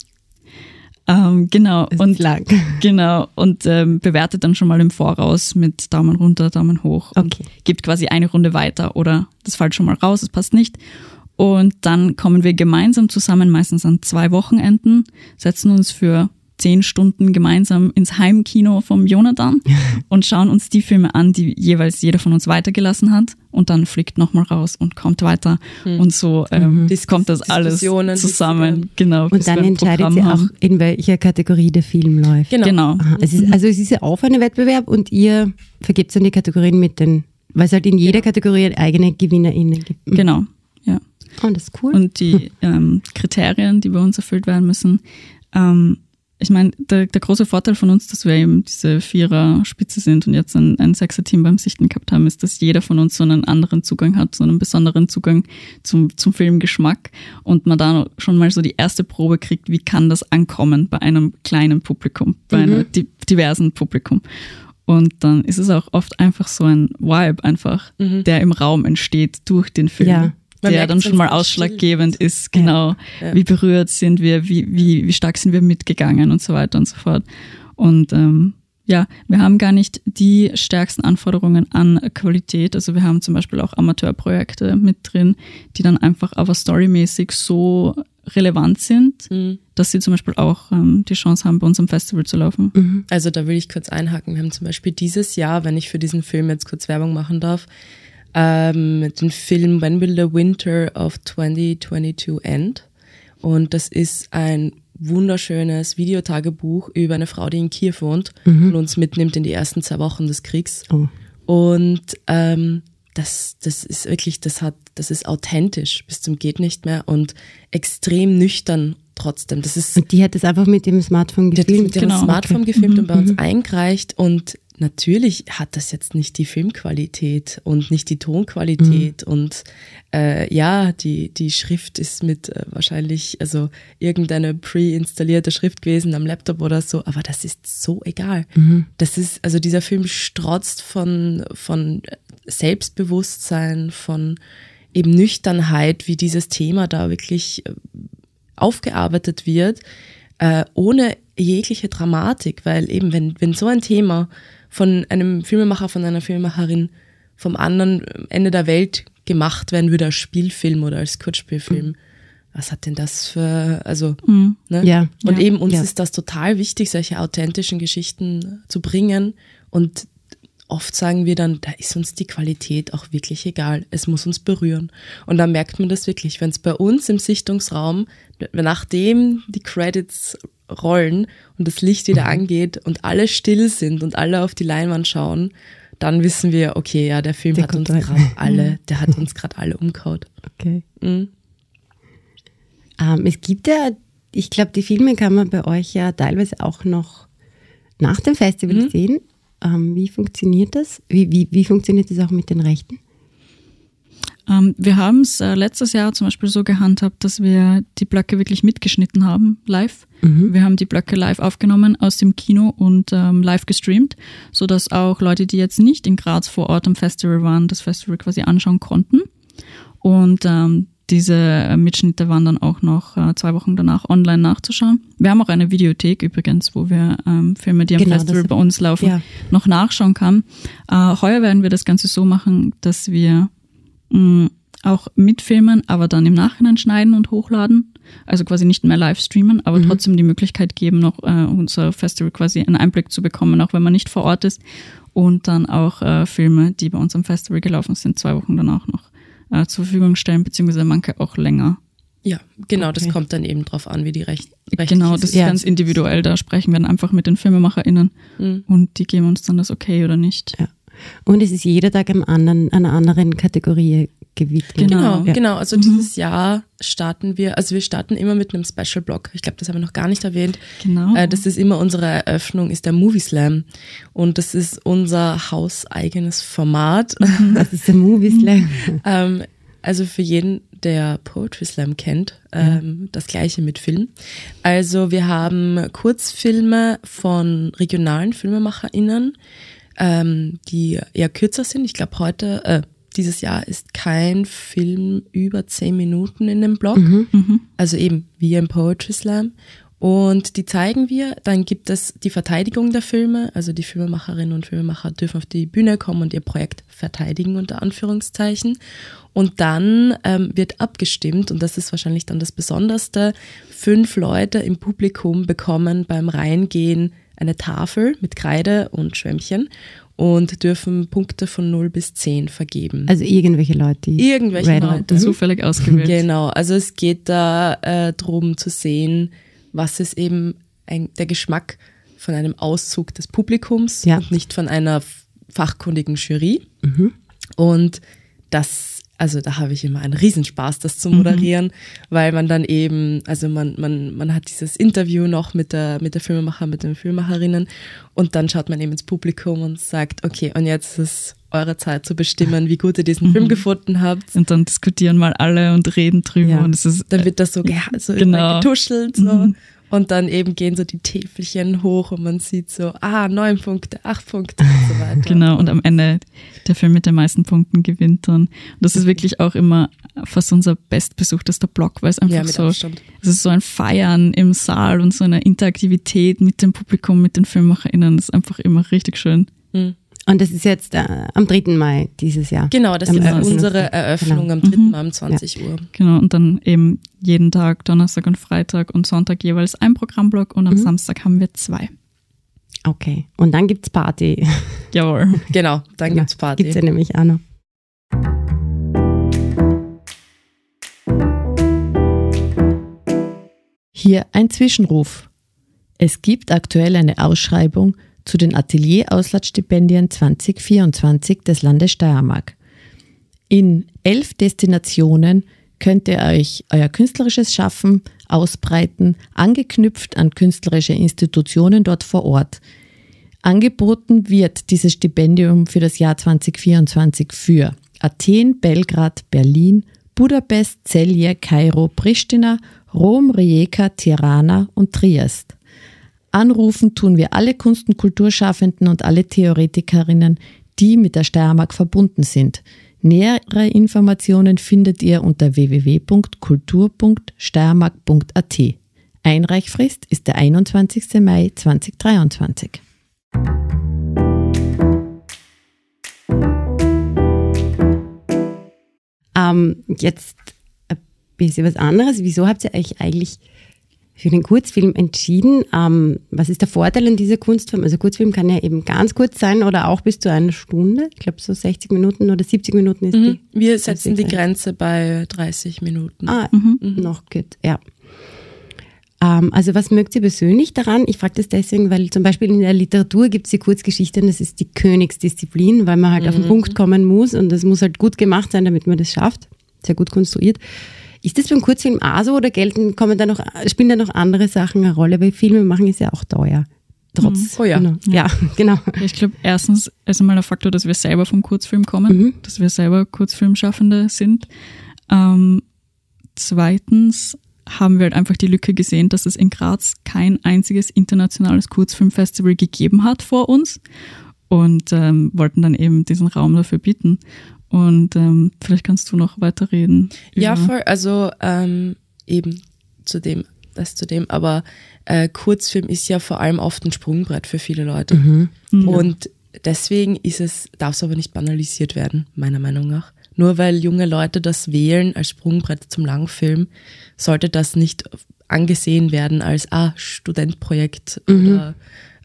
Ähm, genau. Das und lang. Genau. Und ähm, bewertet dann schon mal im Voraus mit Daumen runter, Daumen hoch. Okay. gibt quasi eine Runde weiter oder das fällt schon mal raus, es passt nicht. Und dann kommen wir gemeinsam zusammen, meistens an zwei Wochenenden, setzen uns für zehn Stunden gemeinsam ins Heimkino vom Jonathan [LAUGHS] und schauen uns die Filme an, die jeweils jeder von uns weitergelassen hat und dann fliegt nochmal raus und kommt weiter hm. und so ähm, mhm. kommt das alles zusammen. Genau. Und dann entscheidet sie auch, in welcher Kategorie der Film läuft. Genau. genau. Es ist, also es ist ja auch ein Wettbewerb und ihr vergebt dann die Kategorien mit den, weil es halt in jeder genau. Kategorie eigene GewinnerInnen gibt. Genau, ja. Oh, das ist cool. Und die ähm, Kriterien, die bei uns erfüllt werden müssen, ähm, ich meine, der, der große Vorteil von uns, dass wir eben diese Vierer-Spitze sind und jetzt ein, ein Sechser-Team beim Sichten gehabt haben, ist, dass jeder von uns so einen anderen Zugang hat, so einen besonderen Zugang zum, zum Filmgeschmack und man da schon mal so die erste Probe kriegt, wie kann das ankommen bei einem kleinen Publikum, bei mhm. einem di diversen Publikum. Und dann ist es auch oft einfach so ein Vibe einfach, mhm. der im Raum entsteht durch den Film. Ja der dann schon mal ausschlaggebend still. ist, genau, ja. wie berührt sind wir, wie, wie, wie stark sind wir mitgegangen und so weiter und so fort. Und ähm, ja, wir haben gar nicht die stärksten Anforderungen an Qualität. Also wir haben zum Beispiel auch Amateurprojekte mit drin, die dann einfach aber storymäßig so relevant sind, mhm. dass sie zum Beispiel auch ähm, die Chance haben, bei uns am Festival zu laufen. Mhm. Also da will ich kurz einhaken. Wir haben zum Beispiel dieses Jahr, wenn ich für diesen Film jetzt kurz Werbung machen darf, ähm, den Film When Will the Winter of 2022 End? Und das ist ein wunderschönes Videotagebuch über eine Frau, die in Kiew wohnt mhm. und uns mitnimmt in die ersten zwei Wochen des Kriegs. Oh. Und ähm, das, das ist wirklich, das hat, das ist authentisch bis zum geht nicht mehr und extrem nüchtern trotzdem. Das ist. Und die hat es einfach mit dem Smartphone gefilmt. Die hat mit dem Genau. Smartphone Okay. gefilmt Mhm, und bei uns mhm. eingereicht und natürlich hat das jetzt nicht die Filmqualität und nicht die Tonqualität Mhm. und äh, ja, die, die Schrift ist mit äh, wahrscheinlich, also irgendeine preinstallierte Schrift gewesen am Laptop oder so, aber das ist so egal. Mhm. Das ist, also dieser Film strotzt von, von Selbstbewusstsein, von eben Nüchternheit, wie dieses Thema da wirklich äh, aufgearbeitet wird, äh, ohne jegliche Dramatik, weil eben, wenn, wenn so ein Thema von einem Filmemacher, von einer Filmemacherin vom anderen Ende der Welt gemacht werden würde als Spielfilm oder als Kurzspielfilm, was hat denn das für, also, Mhm. ne? Ja. Und Ja. eben uns Ja. ist das total wichtig, solche authentischen Geschichten zu bringen. Und oft sagen wir dann, da ist uns die Qualität auch wirklich egal. Es muss uns berühren. Und da merkt man das wirklich, wenn es bei uns im Sichtungsraum, nachdem die Credits rollen und das Licht wieder angeht und alle still sind und alle auf die Leinwand schauen, dann wissen wir, okay, ja, der Film Der hat uns gerade alle, der hat uns gerade alle umgehauen. Okay. Mhm. Ähm, es gibt ja, ich glaube, die Filme kann man bei euch ja teilweise auch noch nach dem Festival Mhm. sehen. Ähm, wie funktioniert das? Wie, wie, wie funktioniert das auch mit den Rechten? Ähm, wir haben es äh, letztes Jahr zum Beispiel so gehandhabt, dass wir die Blöcke wirklich mitgeschnitten haben, live. Wir haben die Blöcke live aufgenommen aus dem Kino und ähm, live gestreamt, sodass auch Leute, die jetzt nicht in Graz vor Ort am Festival waren, das Festival quasi anschauen konnten. Und ähm, diese äh, Mitschnitte waren dann auch noch äh, zwei Wochen danach online nachzuschauen. Wir haben auch eine Videothek übrigens, wo wir ähm, Filme, die am Genau, Festival bei uns laufen, ja. noch nachschauen kann. Äh, heuer werden wir das Ganze so machen, dass wir mh, auch mitfilmen, aber dann im Nachhinein schneiden und hochladen. Also quasi nicht mehr live streamen, aber trotzdem die Möglichkeit geben, noch äh, unser Festival quasi einen Einblick zu bekommen, auch wenn man nicht vor Ort ist. Und dann auch äh, Filme, die bei uns am Festival gelaufen sind, zwei Wochen danach noch äh, zur Verfügung stellen, beziehungsweise manche auch länger. Ja, genau, das Okay. kommt dann eben drauf an, wie die Recht, Genau, das ist Ja. ganz individuell. Da sprechen wir dann einfach mit den FilmemacherInnen Mhm. und die geben uns dann das okay oder nicht. Ja. Und es ist jeder Tag einem anderen, einer anderen Kategorie gewidmet. Genau. Genau, Ja. genau. Also dieses Jahr starten wir, also wir starten immer mit einem Special Blog. Ich glaube, das haben wir noch gar nicht erwähnt. Genau. Äh, das ist immer unsere Eröffnung, ist der Movie Slam. Und das ist unser hauseigenes Format. Das ist der Movie [LAUGHS] Slam. ähm, also für jeden, der Poetry Slam kennt, ähm, das gleiche mit Film. Also wir haben Kurzfilme von regionalen FilmemacherInnen, ähm, die eher kürzer sind. Ich glaube heute, äh, dieses Jahr ist kein Film über zehn Minuten in dem Blog. Also eben wie im Poetry Slam. Und die zeigen wir. Dann gibt es die Verteidigung der Filme. Also die Filmemacherinnen und Filmemacher dürfen auf die Bühne kommen und ihr Projekt verteidigen unter Anführungszeichen. Und dann ähm, wird abgestimmt, und das ist wahrscheinlich dann das Besonderste, fünf Leute im Publikum bekommen beim Reingehen eine Tafel mit Kreide und Schwämmchen und dürfen Punkte von 0 bis 10 vergeben. Also irgendwelche Leute. die Irgendwelche Leute. Zufällig ausgewählt. Genau, also es geht da äh, drum zu sehen, was ist eben ein, der Geschmack von einem Auszug des Publikums Ja. und nicht von einer fachkundigen Jury. Und das, also da habe ich immer einen Riesenspaß, das zu moderieren, weil man dann eben, also man, man, man hat dieses Interview noch mit der, mit der Filmemacher, mit den Filmemacherinnen und dann schaut man eben ins Publikum und sagt, okay, und jetzt ist es eure Zeit zu bestimmen, wie gut ihr diesen Film gefunden habt. Und dann diskutieren mal alle und reden drüber. Ja. Und es ist Dann wird das so, geha- so Genau. getuschelt. So. Und dann eben gehen so die Täfelchen hoch und man sieht so, ah, neun Punkte, acht Punkte und so weiter. [LAUGHS] Genau, und am Ende der Film mit den meisten Punkten gewinnt dann. Und das ist wirklich auch immer fast unser bestbesuchtester Block, weil es einfach Ja, mit so, Abstand. es ist so ein Feiern im Saal und so eine Interaktivität mit dem Publikum, mit den FilmmacherInnen. Das ist einfach immer richtig schön. Mhm. Und das ist jetzt äh, am 3. Mai dieses Jahr. Genau, das Am ist unsere Eröffnung Genau. am 3. Mai um 20 Uhr. Genau, und dann eben jeden Tag, Donnerstag und Freitag und Sonntag jeweils ein Programmblock und am Samstag haben wir zwei. Okay. Und dann gibt's Party. [LAUGHS] Jawohl. Genau, dann gibt's Party. Gibt's ja nämlich auch noch. Hier ein Zwischenruf. Es gibt aktuell eine Ausschreibung zu den Atelier-Auslandsstipendien 2024 des Landes Steiermark. In elf Destinationen könnt ihr euch euer künstlerisches Schaffen ausbreiten, angeknüpft an künstlerische Institutionen dort vor Ort. Angeboten wird dieses Stipendium für das Jahr 2024 für Athen, Belgrad, Berlin, Budapest, Celje, Kairo, Pristina, Rom, Rijeka, Tirana und Triest. Anrufen tun wir alle Kunst- und Kulturschaffenden und alle Theoretikerinnen, die mit der Steiermark verbunden sind. Nähere Informationen findet ihr unter www.kultur.steiermark.at. Einreichfrist ist der 21. Mai 2023. Ähm, jetzt ein bisschen was anderes. Wieso habt ihr euch eigentlich für den Kurzfilm entschieden? Ähm, was ist der Vorteil an dieser Kunstform? Also Kurzfilm kann ja eben ganz kurz sein oder auch bis zu einer Stunde. Ich glaube so 60 Minuten oder 70 Minuten ist Mhm. die. Wir setzen die Grenze. Bei 30 Minuten. Ah, noch gut, ja. Ähm, also was mögt ihr persönlich daran? Ich frage das deswegen, weil zum Beispiel in der Literatur gibt es die Kurzgeschichte und das ist die Königsdisziplin, weil man halt auf den Punkt kommen muss und das muss halt gut gemacht sein, damit man das schafft. Sehr gut konstruiert. Ist das beim Kurzfilm auch so oder gelten, kommen da noch, spielen da noch andere Sachen eine Rolle? Weil Filme machen ist ja auch teuer. Trotz. Oh ja. Genau. Ja, [LAUGHS] genau. Ich glaube, erstens ist einmal der Faktor, dass wir selber vom Kurzfilm kommen, Mhm. dass wir selber Kurzfilmschaffende sind. Ähm, zweitens haben wir halt einfach die Lücke gesehen, dass es in Graz kein einziges internationales Kurzfilmfestival gegeben hat vor uns und ähm, wollten dann eben diesen Raum dafür bieten. Und ähm, vielleicht kannst du noch weiterreden. Ja, voll. Also ähm, eben zu dem, das zu dem, aber äh, Kurzfilm ist ja vor allem oft ein Sprungbrett für viele Leute. Mhm. Und deswegen ist es, darf es aber nicht banalisiert werden, meiner Meinung nach. Nur weil junge Leute das wählen als Sprungbrett zum Langfilm, sollte das nicht angesehen werden als ah, Studentprojekt oder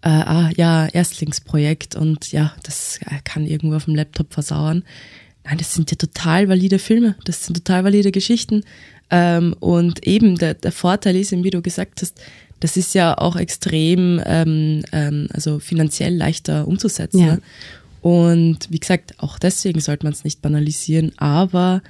äh, ah, ja, Erstlingsprojekt und ja, das äh, kann irgendwo auf dem Laptop versauern. Nein, das sind ja total valide Filme, das sind total valide Geschichten. Ähm, und eben der, der Vorteil ist, wie du gesagt hast, das ist ja auch extrem, ähm, ähm, also finanziell leichter umzusetzen. Ja. Ne? Und wie gesagt, auch deswegen sollte man es nicht banalisieren, aber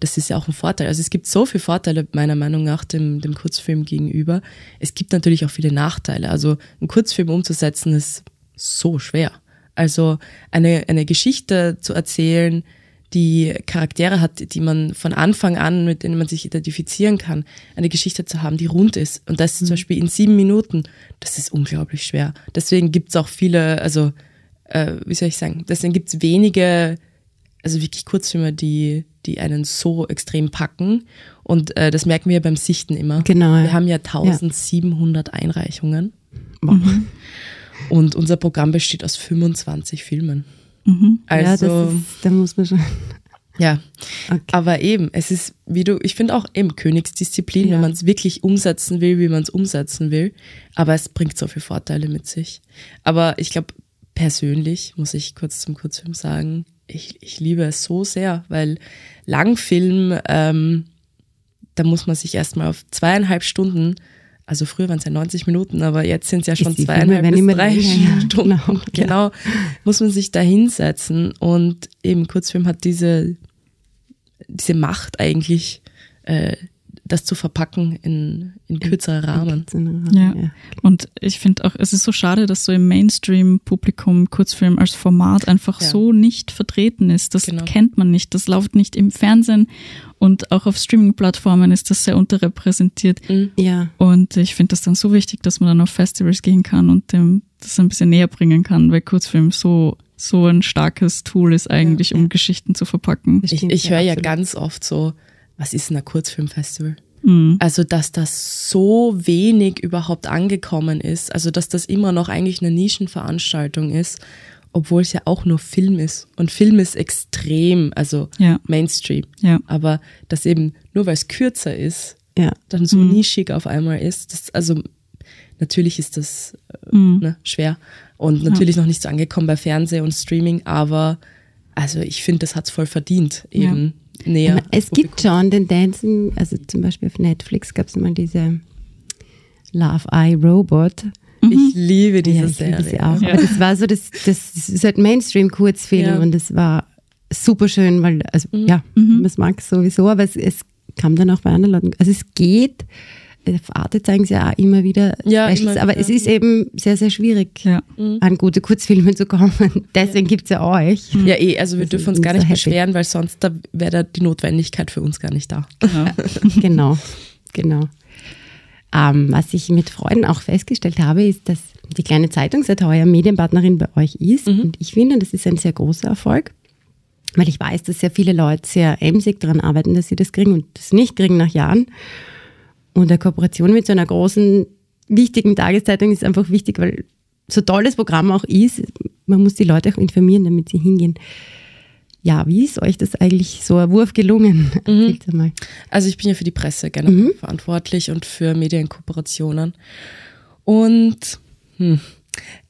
das ist ja auch ein Vorteil. Also es gibt so viele Vorteile meiner Meinung nach dem, dem Kurzfilm gegenüber. Es gibt natürlich auch viele Nachteile. Also einen Kurzfilm umzusetzen ist so schwer. Also eine, eine Geschichte zu erzählen, die Charaktere hat, die man von Anfang an, mit denen man sich identifizieren kann, eine Geschichte zu haben, die rund ist. Und das zum Beispiel in sieben Minuten, das ist unglaublich schwer. Deswegen gibt's auch viele, also äh, wie soll ich sagen, deswegen gibt's wenige, also wirklich Kurzfilme, die, die einen so extrem packen. Und äh, das merken wir beim Sichten immer. Genau, ja. Wir haben ja 1700 Einreichungen. Wow. Und unser Programm besteht aus 25 Filmen. Mhm. ja, Also, das ist, da muss man schon. ja. Okay. Aber eben, es ist, wie du, ich finde auch eben Königsdisziplin, Ja. wenn man es wirklich umsetzen will, wie man es umsetzen will. Aber es bringt so viele Vorteile mit sich. Aber ich glaube, persönlich muss ich kurz zum Kurzfilm sagen, ich, ich liebe es so sehr, weil Langfilm, ähm, da muss man sich erstmal auf zweieinhalb Stunden, also früher waren es ja 90 Minuten, aber jetzt sind es ja schon Filme zweieinhalb werden bis drei ja. Stunden. Genau, [LAUGHS] Genau, ja. muss man sich da hinsetzen und eben Kurzfilm hat diese, diese Macht eigentlich, äh, das zu verpacken in, in kürzere Rahmen. Ja. Und ich finde auch, es ist so schade, dass so im Mainstream-Publikum Kurzfilm als Format einfach Ja. so nicht vertreten ist. Das Genau. kennt man nicht. Das läuft nicht im Fernsehen und auch auf Streaming-Plattformen ist das sehr unterrepräsentiert. Ja. Und ich finde das dann so wichtig, dass man dann auf Festivals gehen kann und dem das ein bisschen näher bringen kann, weil Kurzfilm so, so ein starkes Tool ist eigentlich, um Geschichten zu verpacken. Ich, ich höre ja ganz oft so, was ist denn ein Kurzfilmfestival? Mhm. Also, dass das so wenig überhaupt angekommen ist, also dass das immer noch eigentlich eine Nischenveranstaltung ist, obwohl es ja auch nur Film ist. Und Film ist extrem, also Ja. Mainstream. Ja. Aber dass eben, nur weil es kürzer ist, Ja. dann so nischig auf einmal ist, das, also natürlich ist das äh, Mhm. ne, schwer und natürlich noch nicht so angekommen bei Fernseh und Streaming, aber also ich finde, das hat's voll verdient, eben näher. es gibt schon Tendenzen, also zum Beispiel auf Netflix gab es mal diese Love Eye Robot. Ich liebe diese ja, ich Serie. liebe sie auch. Ja. Aber das war so, das, das ist halt Mainstream-Kurzfilm Ja. und das war super schön, weil, also Mhm. ja, man mag es sowieso, aber es, es kam dann auch bei anderen Leuten. Also es geht, auf Arte zeigen sie auch immer wieder Ja, Specials, immer aber es ist eben sehr, sehr schwierig, Ja. an gute Kurzfilme zu kommen. [LAUGHS] Deswegen gibt's ja euch. Ja, eh, also wir Das dürfen uns gar so nicht happy. beschweren, weil sonst da wäre da die Notwendigkeit für uns gar nicht da. Genau. [LAUGHS] genau, genau. Ähm, was ich mit Freunden auch festgestellt habe, ist, dass die kleine Zeitung seit heuer Medienpartnerin bei euch ist. Und ich finde, das ist ein sehr großer Erfolg, weil ich weiß, dass sehr viele Leute sehr emsig daran arbeiten, dass sie das kriegen und das nicht kriegen nach Jahren. Und eine Kooperation mit so einer großen, wichtigen Tageszeitung ist einfach wichtig, weil so toll das Programm auch ist, man muss die Leute auch informieren, damit sie hingehen. Ja, wie ist euch das eigentlich so ein Wurf gelungen? [LAUGHS] Mal. Also ich bin ja für die Presse generell verantwortlich und für Medienkooperationen. Und hm,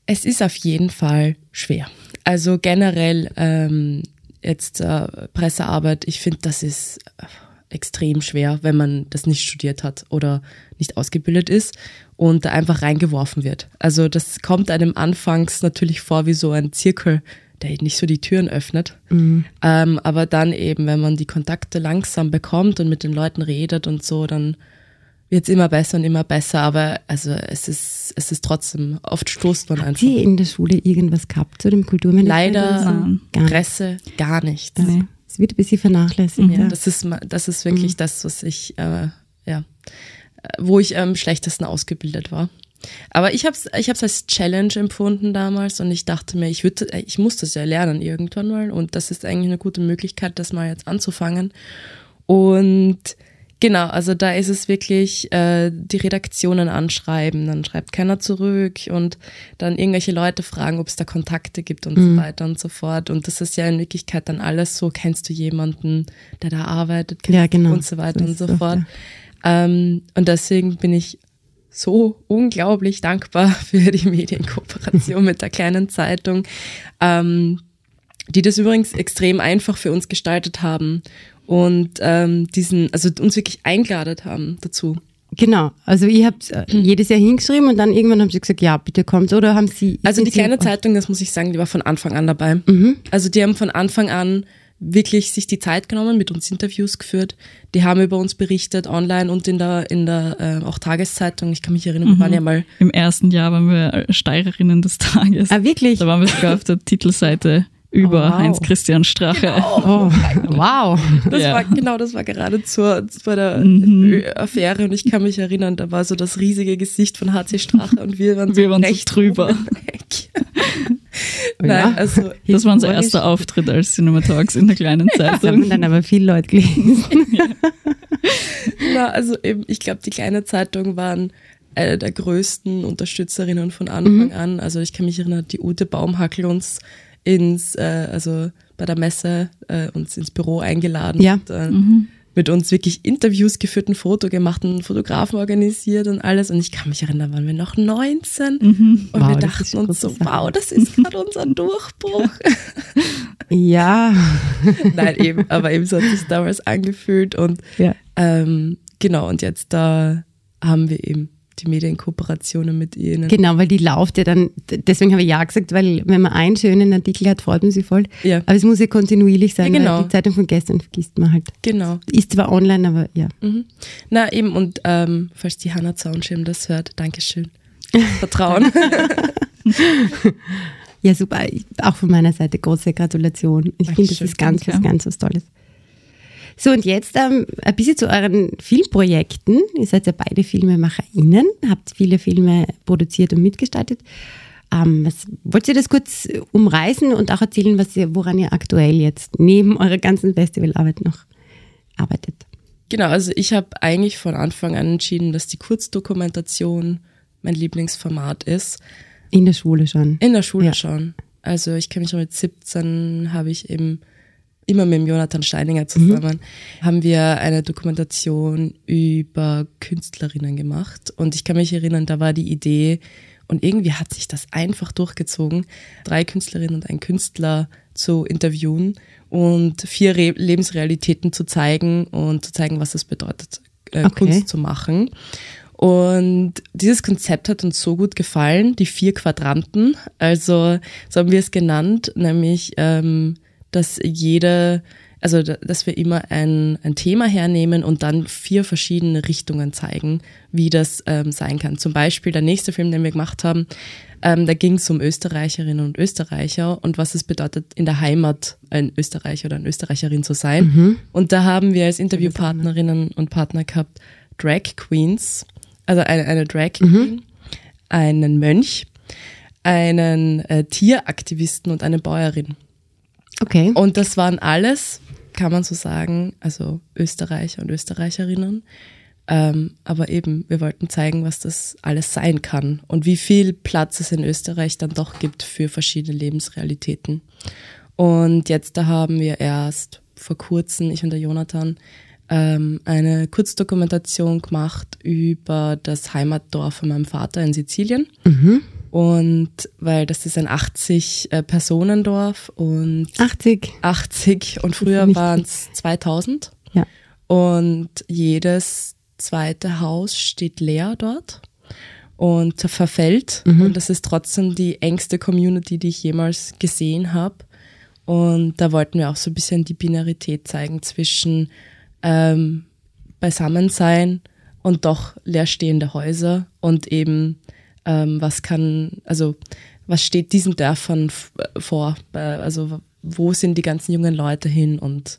es ist auf jeden Fall schwer. Also generell ähm, jetzt äh, Pressearbeit, ich finde, das ist äh, extrem schwer, wenn man das nicht studiert hat oder nicht ausgebildet ist und da einfach reingeworfen wird. Also das kommt einem anfangs natürlich vor wie so ein Zirkel, der nicht so die Türen öffnet. Ähm, aber dann eben, wenn man die Kontakte langsam bekommt und mit den Leuten redet und so, dann wird es immer besser und immer besser. Aber also es ist, es ist trotzdem, oft stoßt man Habt einfach. ihr in der Schule irgendwas gehabt zu dem Kulturmanagement? Leider so? Gar nicht. Presse gar nichts. Ja. Es wird ein bisschen vernachlässigt. Ja, Ja. das ist das ist wirklich das, was ich äh, ja, äh, wo ich am schlechtesten ausgebildet war. Aber ich habe es ich hab's als Challenge empfunden damals und ich dachte mir, ich würde, ich muss das ja lernen irgendwann mal und das ist eigentlich eine gute Möglichkeit, das mal jetzt anzufangen. Und genau, also da ist es wirklich äh, die Redaktionen anschreiben, dann schreibt keiner zurück und dann irgendwelche Leute fragen, ob es da Kontakte gibt und so weiter und so fort. Und das ist ja in Wirklichkeit dann alles so, kennst du jemanden, der da arbeitet, kennst Ja, genau. und so weiter So und so fort. Ähm, und deswegen bin ich so unglaublich dankbar [LAUGHS] für die Medienkooperation mit der kleinen Zeitung, ähm, die das übrigens extrem einfach für uns gestaltet haben und ähm, diesen, also uns wirklich eingeladen haben dazu. Genau. Also ihr habt äh, jedes Jahr hingeschrieben und dann irgendwann haben sie gesagt, ja, bitte kommt. Oder haben sie... Also die kleine Zeitung, das muss ich sagen, die war von Anfang an dabei. Mhm. Also die haben von Anfang an wirklich sich die Zeit genommen, mit uns Interviews geführt. Die haben über uns berichtet, online und in der, in der äh, auch Tageszeitung. Ich kann mich erinnern, wir waren ja mal Im ersten Jahr waren wir Steirerinnen des Tages. Ah, wirklich? Da waren wir sogar auf der Titelseite über Oh, wow. Heinz-Christian Strache. [LAUGHS] Oh, wow. Das Ja. war genau, das war gerade zur, bei der Mhm. Ö-Affäre und ich kann mich erinnern, da war so das riesige Gesicht von HC Strache und wir waren so Wir waren so recht drüber. oben im Eck. [LAUGHS] Ja. Nein, also Das war unser erster Auftritt als Cinema Talks in der kleinen [LAUGHS] Das haben Zeitung. dann aber viele Leute gelesen. Na, also eben, ich glaube, die kleine Zeitung waren eine der größten Unterstützerinnen von Anfang Mhm. an. Also ich kann mich erinnern, die Ute Baumhackel uns ins, äh, also bei der Messe äh, uns ins Büro eingeladen Ja. und äh, mit uns wirklich Interviews geführt, ein Foto gemacht, einen Fotografen organisiert und alles. Und ich kann mich erinnern, da waren wir noch 19 und Wow, wir dachten uns so, Sache. wow, das ist gerade unser Durchbruch. [LAUGHS] ja. [LAUGHS] Nein, eben, aber eben so hat sich damals angefühlt und ja. ähm, genau, und jetzt da haben wir eben die Medienkooperationen mit ihnen. Genau, weil die läuft ja dann, deswegen habe ich ja gesagt, weil wenn man einen schönen Artikel hat, freut man sich voll. Ja. Aber es muss ja kontinuierlich sein, Ja, genau. die Zeitung von gestern vergisst man halt. Genau. Ist zwar online, aber ja. Mhm. Na eben, und ähm, falls die Hanna Zaunschirm das hört, Dankeschön. Vertrauen. [LAUGHS] Ja, super. Auch von meiner Seite große Gratulation. Ich finde, das ist ganz, was ganz was Tolles. So, und jetzt ähm, ein bisschen zu euren Filmprojekten. Ihr seid ja beide FilmemacherInnen, habt viele Filme produziert und mitgestaltet. Ähm, was, wollt ihr das kurz umreißen und auch erzählen, was ihr, woran ihr aktuell jetzt neben eurer ganzen Festivalarbeit noch arbeitet? genau, also ich habe eigentlich von Anfang an entschieden, dass die Kurzdokumentation mein Lieblingsformat ist. In der Schule schon. In der Schule Ja. schon. Also ich kenne mich schon mit 17, habe ich eben immer mit dem Jonathan Steininger zusammen, haben wir eine Dokumentation über Künstlerinnen gemacht. Und ich kann mich erinnern, da war die Idee, und irgendwie hat sich das einfach durchgezogen, drei Künstlerinnen und einen Künstler zu interviewen und vier Re Lebensrealitäten zu zeigen und zu zeigen, was es bedeutet, äh, Okay. Kunst zu machen. Und dieses Konzept hat uns so gut gefallen, die vier Quadranten. Also so haben wir es genannt, nämlich ähm, dass jede, also dass wir immer ein, ein Thema hernehmen und dann vier verschiedene Richtungen zeigen, wie das ähm, sein kann. Zum Beispiel der nächste Film, den wir gemacht haben, ähm, da ging es um Österreicherinnen und Österreicher und was es bedeutet, in der Heimat ein Österreicher oder eine Österreicherin zu sein. Mhm. Und da haben wir als Interviewpartnerinnen und Partner gehabt Drag Queens, also eine, eine Drag Queen, mhm. einen Mönch, einen äh, Tieraktivisten und eine Bäuerin. Okay. Und das waren alles, kann man so sagen, also Österreicher und Österreicherinnen. Ähm, aber eben, wir wollten zeigen, was das alles sein kann und wie viel Platz es in Österreich dann doch gibt für verschiedene Lebensrealitäten. Und jetzt da haben wir erst vor kurzem, ich und der Jonathan, ähm, eine Kurzdokumentation gemacht über das Heimatdorf von meinem Vater in Sizilien. Mhm. Und weil das ist ein 80-Personendorf äh, und 80. 80 und früher waren es 2000. Ja. Und jedes zweite Haus steht leer dort und verfällt. Mhm. Und das ist trotzdem die engste Community, die ich jemals gesehen habe. Und da wollten wir auch so ein bisschen die Binarität zeigen zwischen ähm, Beisammensein und doch leerstehende Häuser und eben ähm, was kann, also was steht diesen Dörfern vor, also wo sind die ganzen jungen Leute hin und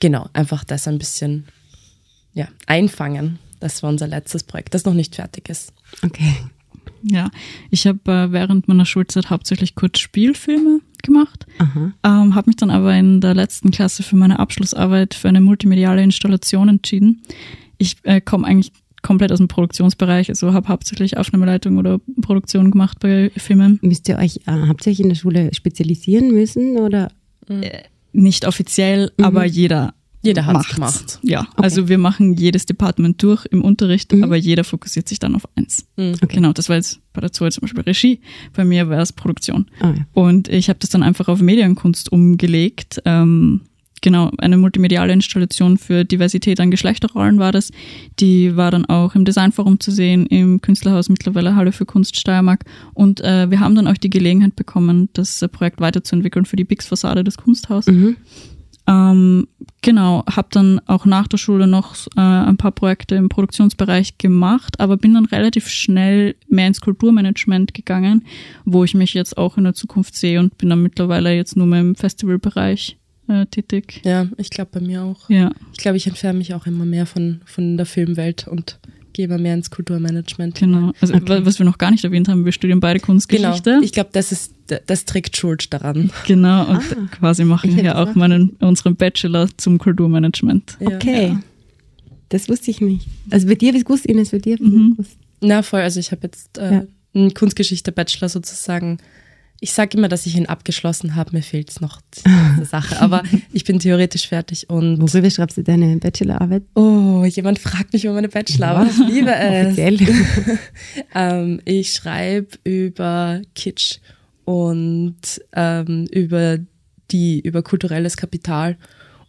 genau, einfach das ein bisschen ja, einfangen. Das war unser letztes Projekt, das noch nicht fertig ist. Okay. Ja, ich habe äh, während meiner Schulzeit hauptsächlich kurz Spielfilme gemacht, ähm, habe mich dann aber in der letzten Klasse für meine Abschlussarbeit für eine multimediale Installation entschieden. Ich äh, komme eigentlich komplett aus dem Produktionsbereich, also habe hauptsächlich Aufnahmeleitung oder Produktion gemacht bei Filmen. Müsst ihr euch, äh, habt ihr euch in der Schule spezialisieren müssen oder? Äh, nicht offiziell, mhm. aber jeder jeder hat es gemacht. Ja, okay. also wir machen jedes Department durch im Unterricht, mhm. aber jeder fokussiert sich dann auf eins. Mhm. Okay. Genau, das war jetzt bei der Zoe zum Beispiel Regie, bei mir war es Produktion. Oh, ja. Und ich habe das dann einfach auf Medienkunst umgelegt. Ähm, genau, eine multimediale Installation für Diversität an Geschlechterrollen war das. Die war dann auch im Designforum zu sehen, im Künstlerhaus mittlerweile Halle für Kunst Steiermark. Und äh, wir haben dann auch die Gelegenheit bekommen, das äh, Projekt weiterzuentwickeln für die Bix-Fassade des Kunsthauses. Mhm. Ähm, genau, habe dann auch nach der Schule noch äh, ein paar Projekte im Produktionsbereich gemacht, aber bin dann relativ schnell mehr ins Kulturmanagement gegangen, wo ich mich jetzt auch in der Zukunft sehe und bin dann mittlerweile jetzt nur mehr im Festivalbereich äh, tätig. Ja, ich glaube bei mir auch. Ja. Ich glaube, ich entferne mich auch immer mehr von, von der Filmwelt und gehe immer mehr ins Kulturmanagement. Genau. Also okay. was wir noch gar nicht erwähnt haben, wir studieren beide Kunstgeschichte. Genau. Ich glaube, das ist das trägt Schuld daran. Genau, und ah, quasi machen wir auch meinen, unseren Bachelor zum Kulturmanagement. Okay. Ja. Das wusste ich nicht. Also bei dir es gewusst, Ines, bei dir mhm. gewusst. Na voll, also ich habe jetzt äh, ja. einen Kunstgeschichte-Bachelor sozusagen ich sage immer, dass ich ihn abgeschlossen habe. Mir fehlt es noch diese Sache. Aber [LAUGHS] ich bin theoretisch fertig. Und Worüber schreibst du deine Bachelorarbeit? Oh, jemand fragt mich über meine Bachelorarbeit. Ich liebe es. [LAUGHS] ähm, ich schreibe über Kitsch und ähm, über die, über kulturelles Kapital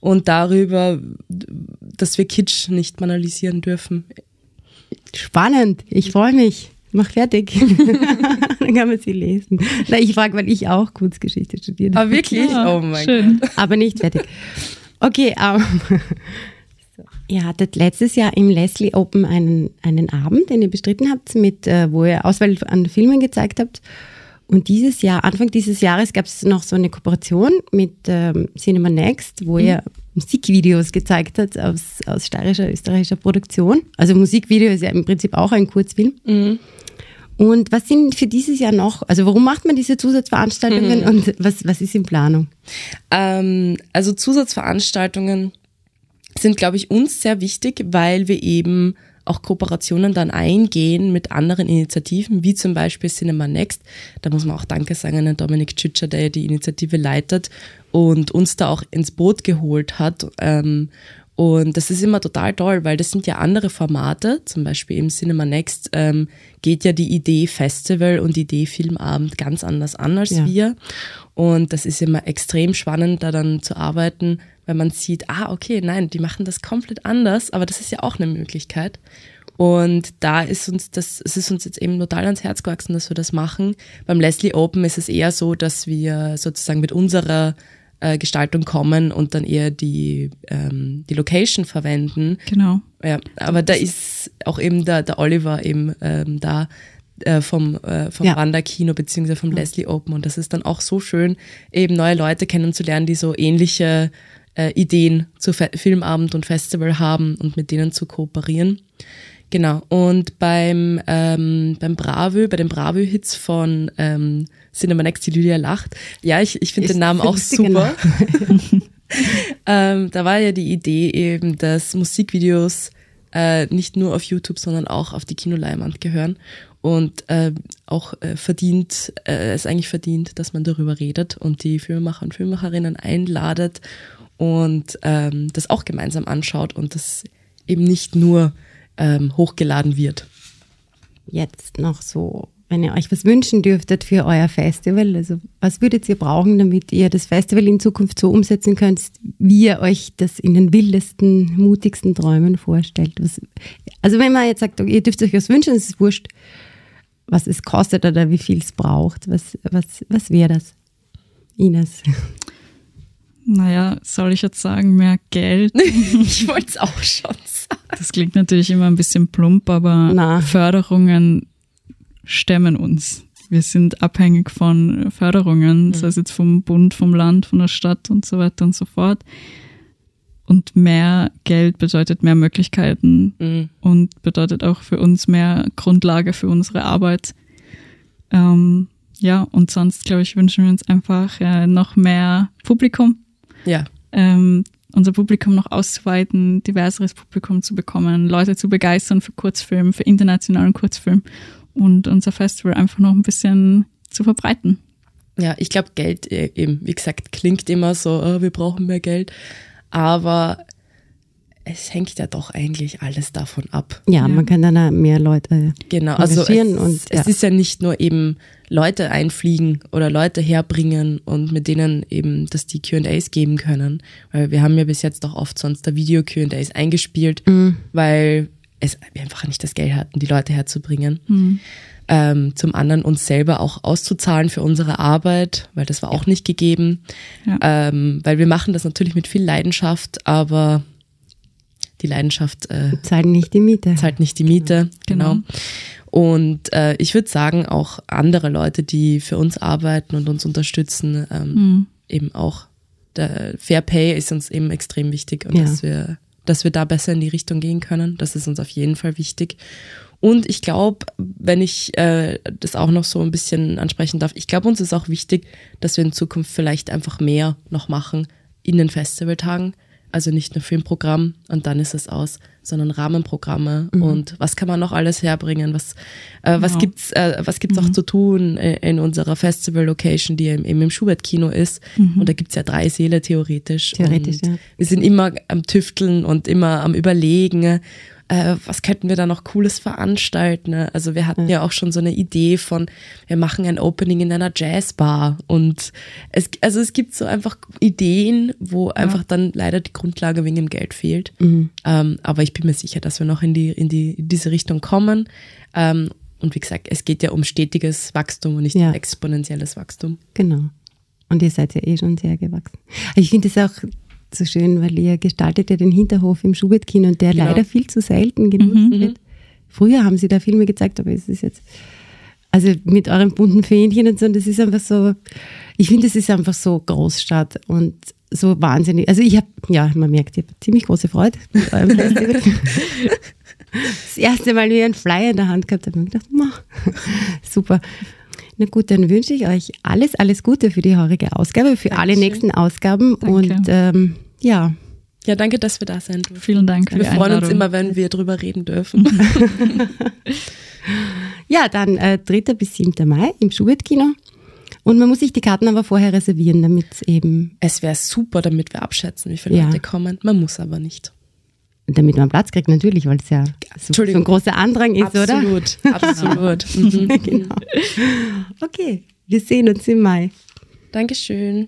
und darüber, dass wir Kitsch nicht banalisieren dürfen. Spannend. Ich freue mich mach fertig. [LAUGHS] Dann kann man sie lesen. Na, ich frage, weil ich auch Kunstgeschichte studiert habe. Ah, wirklich? oh mein Schön. Gott. Aber nicht fertig. Okay, um, ähm, Ihr hattet letztes Jahr im Leslie Open einen, einen Abend, den ihr bestritten habt, mit, äh, wo ihr Auswahl an Filmen gezeigt habt. Und dieses Jahr, Anfang dieses Jahres, gab es noch so eine Kooperation mit ähm, Cinema Next, wo mhm. ihr Musikvideos gezeigt habt aus, aus steirischer, österreichischer Produktion. Also Musikvideo ist ja im Prinzip auch ein Kurzfilm. Mhm. Und was sind für dieses Jahr noch, also warum macht man diese Zusatzveranstaltungen mhm. und was, was ist in Planung? Ähm, also Zusatzveranstaltungen sind, glaube ich, uns sehr wichtig, weil wir eben auch Kooperationen dann eingehen mit anderen Initiativen, wie zum Beispiel Cinema Next. Da muss man auch Danke sagen an Dominik Tschitscher, der die Initiative leitet und uns da auch ins Boot geholt hat. Ähm, und das ist immer total toll, weil das sind ja andere Formate, zum Beispiel im Cinema Next ähm, geht ja die Idee Festival und Idee Filmabend ganz anders an als ja. wir. Und das ist immer extrem spannend, da dann zu arbeiten, weil man sieht, ah, okay, nein, die machen das komplett anders, aber das ist ja auch eine Möglichkeit. Und da ist uns das, es ist uns jetzt eben total ans Herz gewachsen, dass wir das machen. Beim Leslie Open ist es eher so, dass wir sozusagen mit unserer äh, Gestaltung kommen und dann eher die, ähm, die Location verwenden. Genau. Ja, aber da ist auch eben der, der Oliver eben ähm, da äh, vom, äh, vom Ja. Wanderkino beziehungsweise vom Leslie Open und das ist dann auch so schön, eben neue Leute kennenzulernen, die so ähnliche äh, Ideen zu Fe Filmabend und Festival haben und mit denen zu kooperieren. Genau. Und beim, ähm, beim Bravo, bei den Bravo-Hits von ähm, Cinema Next, die Lydia lacht. Ja, ich, ich finde den Namen auch 50er super. [LAUGHS] ähm, da war ja die Idee eben, dass Musikvideos äh, nicht nur auf YouTube, sondern auch auf die Kinoleinwand gehören und äh, auch äh, verdient, äh, es eigentlich verdient, dass man darüber redet und die Filmemacher und Filmemacherinnen einladet und ähm, das auch gemeinsam anschaut und das eben nicht nur ähm, hochgeladen wird. Jetzt noch so, wenn ihr euch was wünschen dürftet für euer Festival, also was würdet ihr brauchen, damit ihr das Festival in Zukunft so umsetzen könnt, wie ihr euch das in den wildesten, mutigsten Träumen vorstellt? Was, also wenn man jetzt sagt, okay, ihr dürft euch was wünschen, es ist wurscht, was es kostet oder wie viel es braucht, was, was, was wäre das? Ines. Naja, soll ich jetzt sagen, mehr Geld? [LAUGHS] ich wollte es auch schon sagen. [LAUGHS] Das klingt natürlich immer ein bisschen plump, aber Na. Förderungen stemmen uns. Wir sind abhängig von Förderungen, sei es jetzt vom Bund, vom Land, von der Stadt und so weiter und so fort. Und mehr Geld bedeutet mehr Möglichkeiten Mhm. und bedeutet auch für uns mehr Grundlage für unsere Arbeit. Ähm, ja, und sonst, glaube ich, wünschen wir uns einfach äh, noch mehr Publikum, Ja, ähm, unser Publikum noch auszuweiten, diverseres Publikum zu bekommen, Leute zu begeistern für Kurzfilm, für internationalen Kurzfilm und unser Festival einfach noch ein bisschen zu verbreiten. Ja, ich glaube, Geld äh, eben, wie gesagt, klingt immer so, oh, wir brauchen mehr Geld. Aber es hängt ja doch eigentlich alles davon ab. Ja, man kann dann mehr Leute Genau, also es, und es ja. ist ja nicht nur eben Leute einfliegen oder Leute herbringen und mit denen eben, dass die Q&As geben können. Weil wir haben ja bis jetzt auch oft sonst da Video-Q&As eingespielt, Mhm. weil es, wir einfach nicht das Geld hatten, die Leute herzubringen. Ähm, zum anderen uns selber auch auszuzahlen für unsere Arbeit, weil das war auch nicht gegeben. Ja. Ähm, weil wir machen das natürlich mit viel Leidenschaft, aber die Leidenschaft äh, zahlen nicht die Miete. zahlt nicht die Miete, genau. Genau. Und äh, ich würde sagen, auch andere Leute, die für uns arbeiten und uns unterstützen, ähm, Mhm. eben auch der Fair Pay ist uns eben extrem wichtig und Ja. dass wir, dass wir da besser in die Richtung gehen können. Das ist uns auf jeden Fall wichtig. Und ich glaube, wenn ich äh, das auch noch so ein bisschen ansprechen darf, ich glaube, uns ist auch wichtig, dass wir in Zukunft vielleicht einfach mehr noch machen in den Festivaltagen. Also nicht nur Filmprogramm und dann ist es aus, sondern Rahmenprogramme und was kann man noch alles herbringen, was, äh, was Genau. gibt's, äh, was gibt's auch zu tun äh, in unserer Festival-Location, die eben im Schubert-Kino ist. Und da gibt's ja drei Säle theoretisch. Theoretisch, und ja. Wir sind immer am Tüfteln und immer am Überlegen, äh, was könnten wir da noch Cooles veranstalten. ne? Also wir hatten ja auch schon so eine Idee von, wir machen ein Opening in einer Jazzbar und es, also es gibt so einfach Ideen, wo einfach dann leider die Grundlage wegen dem Geld fehlt. Mhm. Ähm, aber ich bin mir sicher, dass wir noch in die, in die, in diese Richtung kommen. Ähm, und wie gesagt, es geht ja um stetiges Wachstum und nicht Ja. um exponentielles Wachstum. Genau. Und ihr seid ja eh schon sehr gewachsen. Ich finde es auch so schön, weil ihr gestaltet ja den Hinterhof im Schubert-Kino und der Genau. leider viel zu selten genutzt wird. Früher haben sie da Filme gezeigt, aber es ist jetzt, also mit euren bunten Fähnchen und so, und das ist einfach so, ich finde, es ist einfach so Großstadt und so wahnsinnig. Also ich habe, ja, man merkt, ich habe ziemlich große Freude mit eurem [LAUGHS] Festival. das erste Mal wie ein Flyer in der Hand gehabt, habe ich mir gedacht, "Ma, super. Na gut, dann wünsche ich euch alles, alles Gute für die heurige Ausgabe, für alle Dankeschön. nächsten Ausgaben Danke. und ähm, ja, Ja, danke, dass wir da dürfen. Vielen Dank für Wir die freuen uns Einladung. immer, wenn wir drüber reden dürfen. [LAUGHS] Ja, dann äh, 3. bis 7. Mai im Schubert-Kino. Und man muss sich die Karten aber vorher reservieren, damit es eben, Es wäre super, damit wir abschätzen, wie viele Ja. Leute kommen. Man muss aber nicht. damit man Platz kriegt, natürlich, weil es ja so, so Entschuldigung. ein großer Andrang ist, oder? Absolut, [LAUGHS] absolut. Mhm. genau. [LAUGHS] Okay, wir sehen uns im Mai. Dankeschön.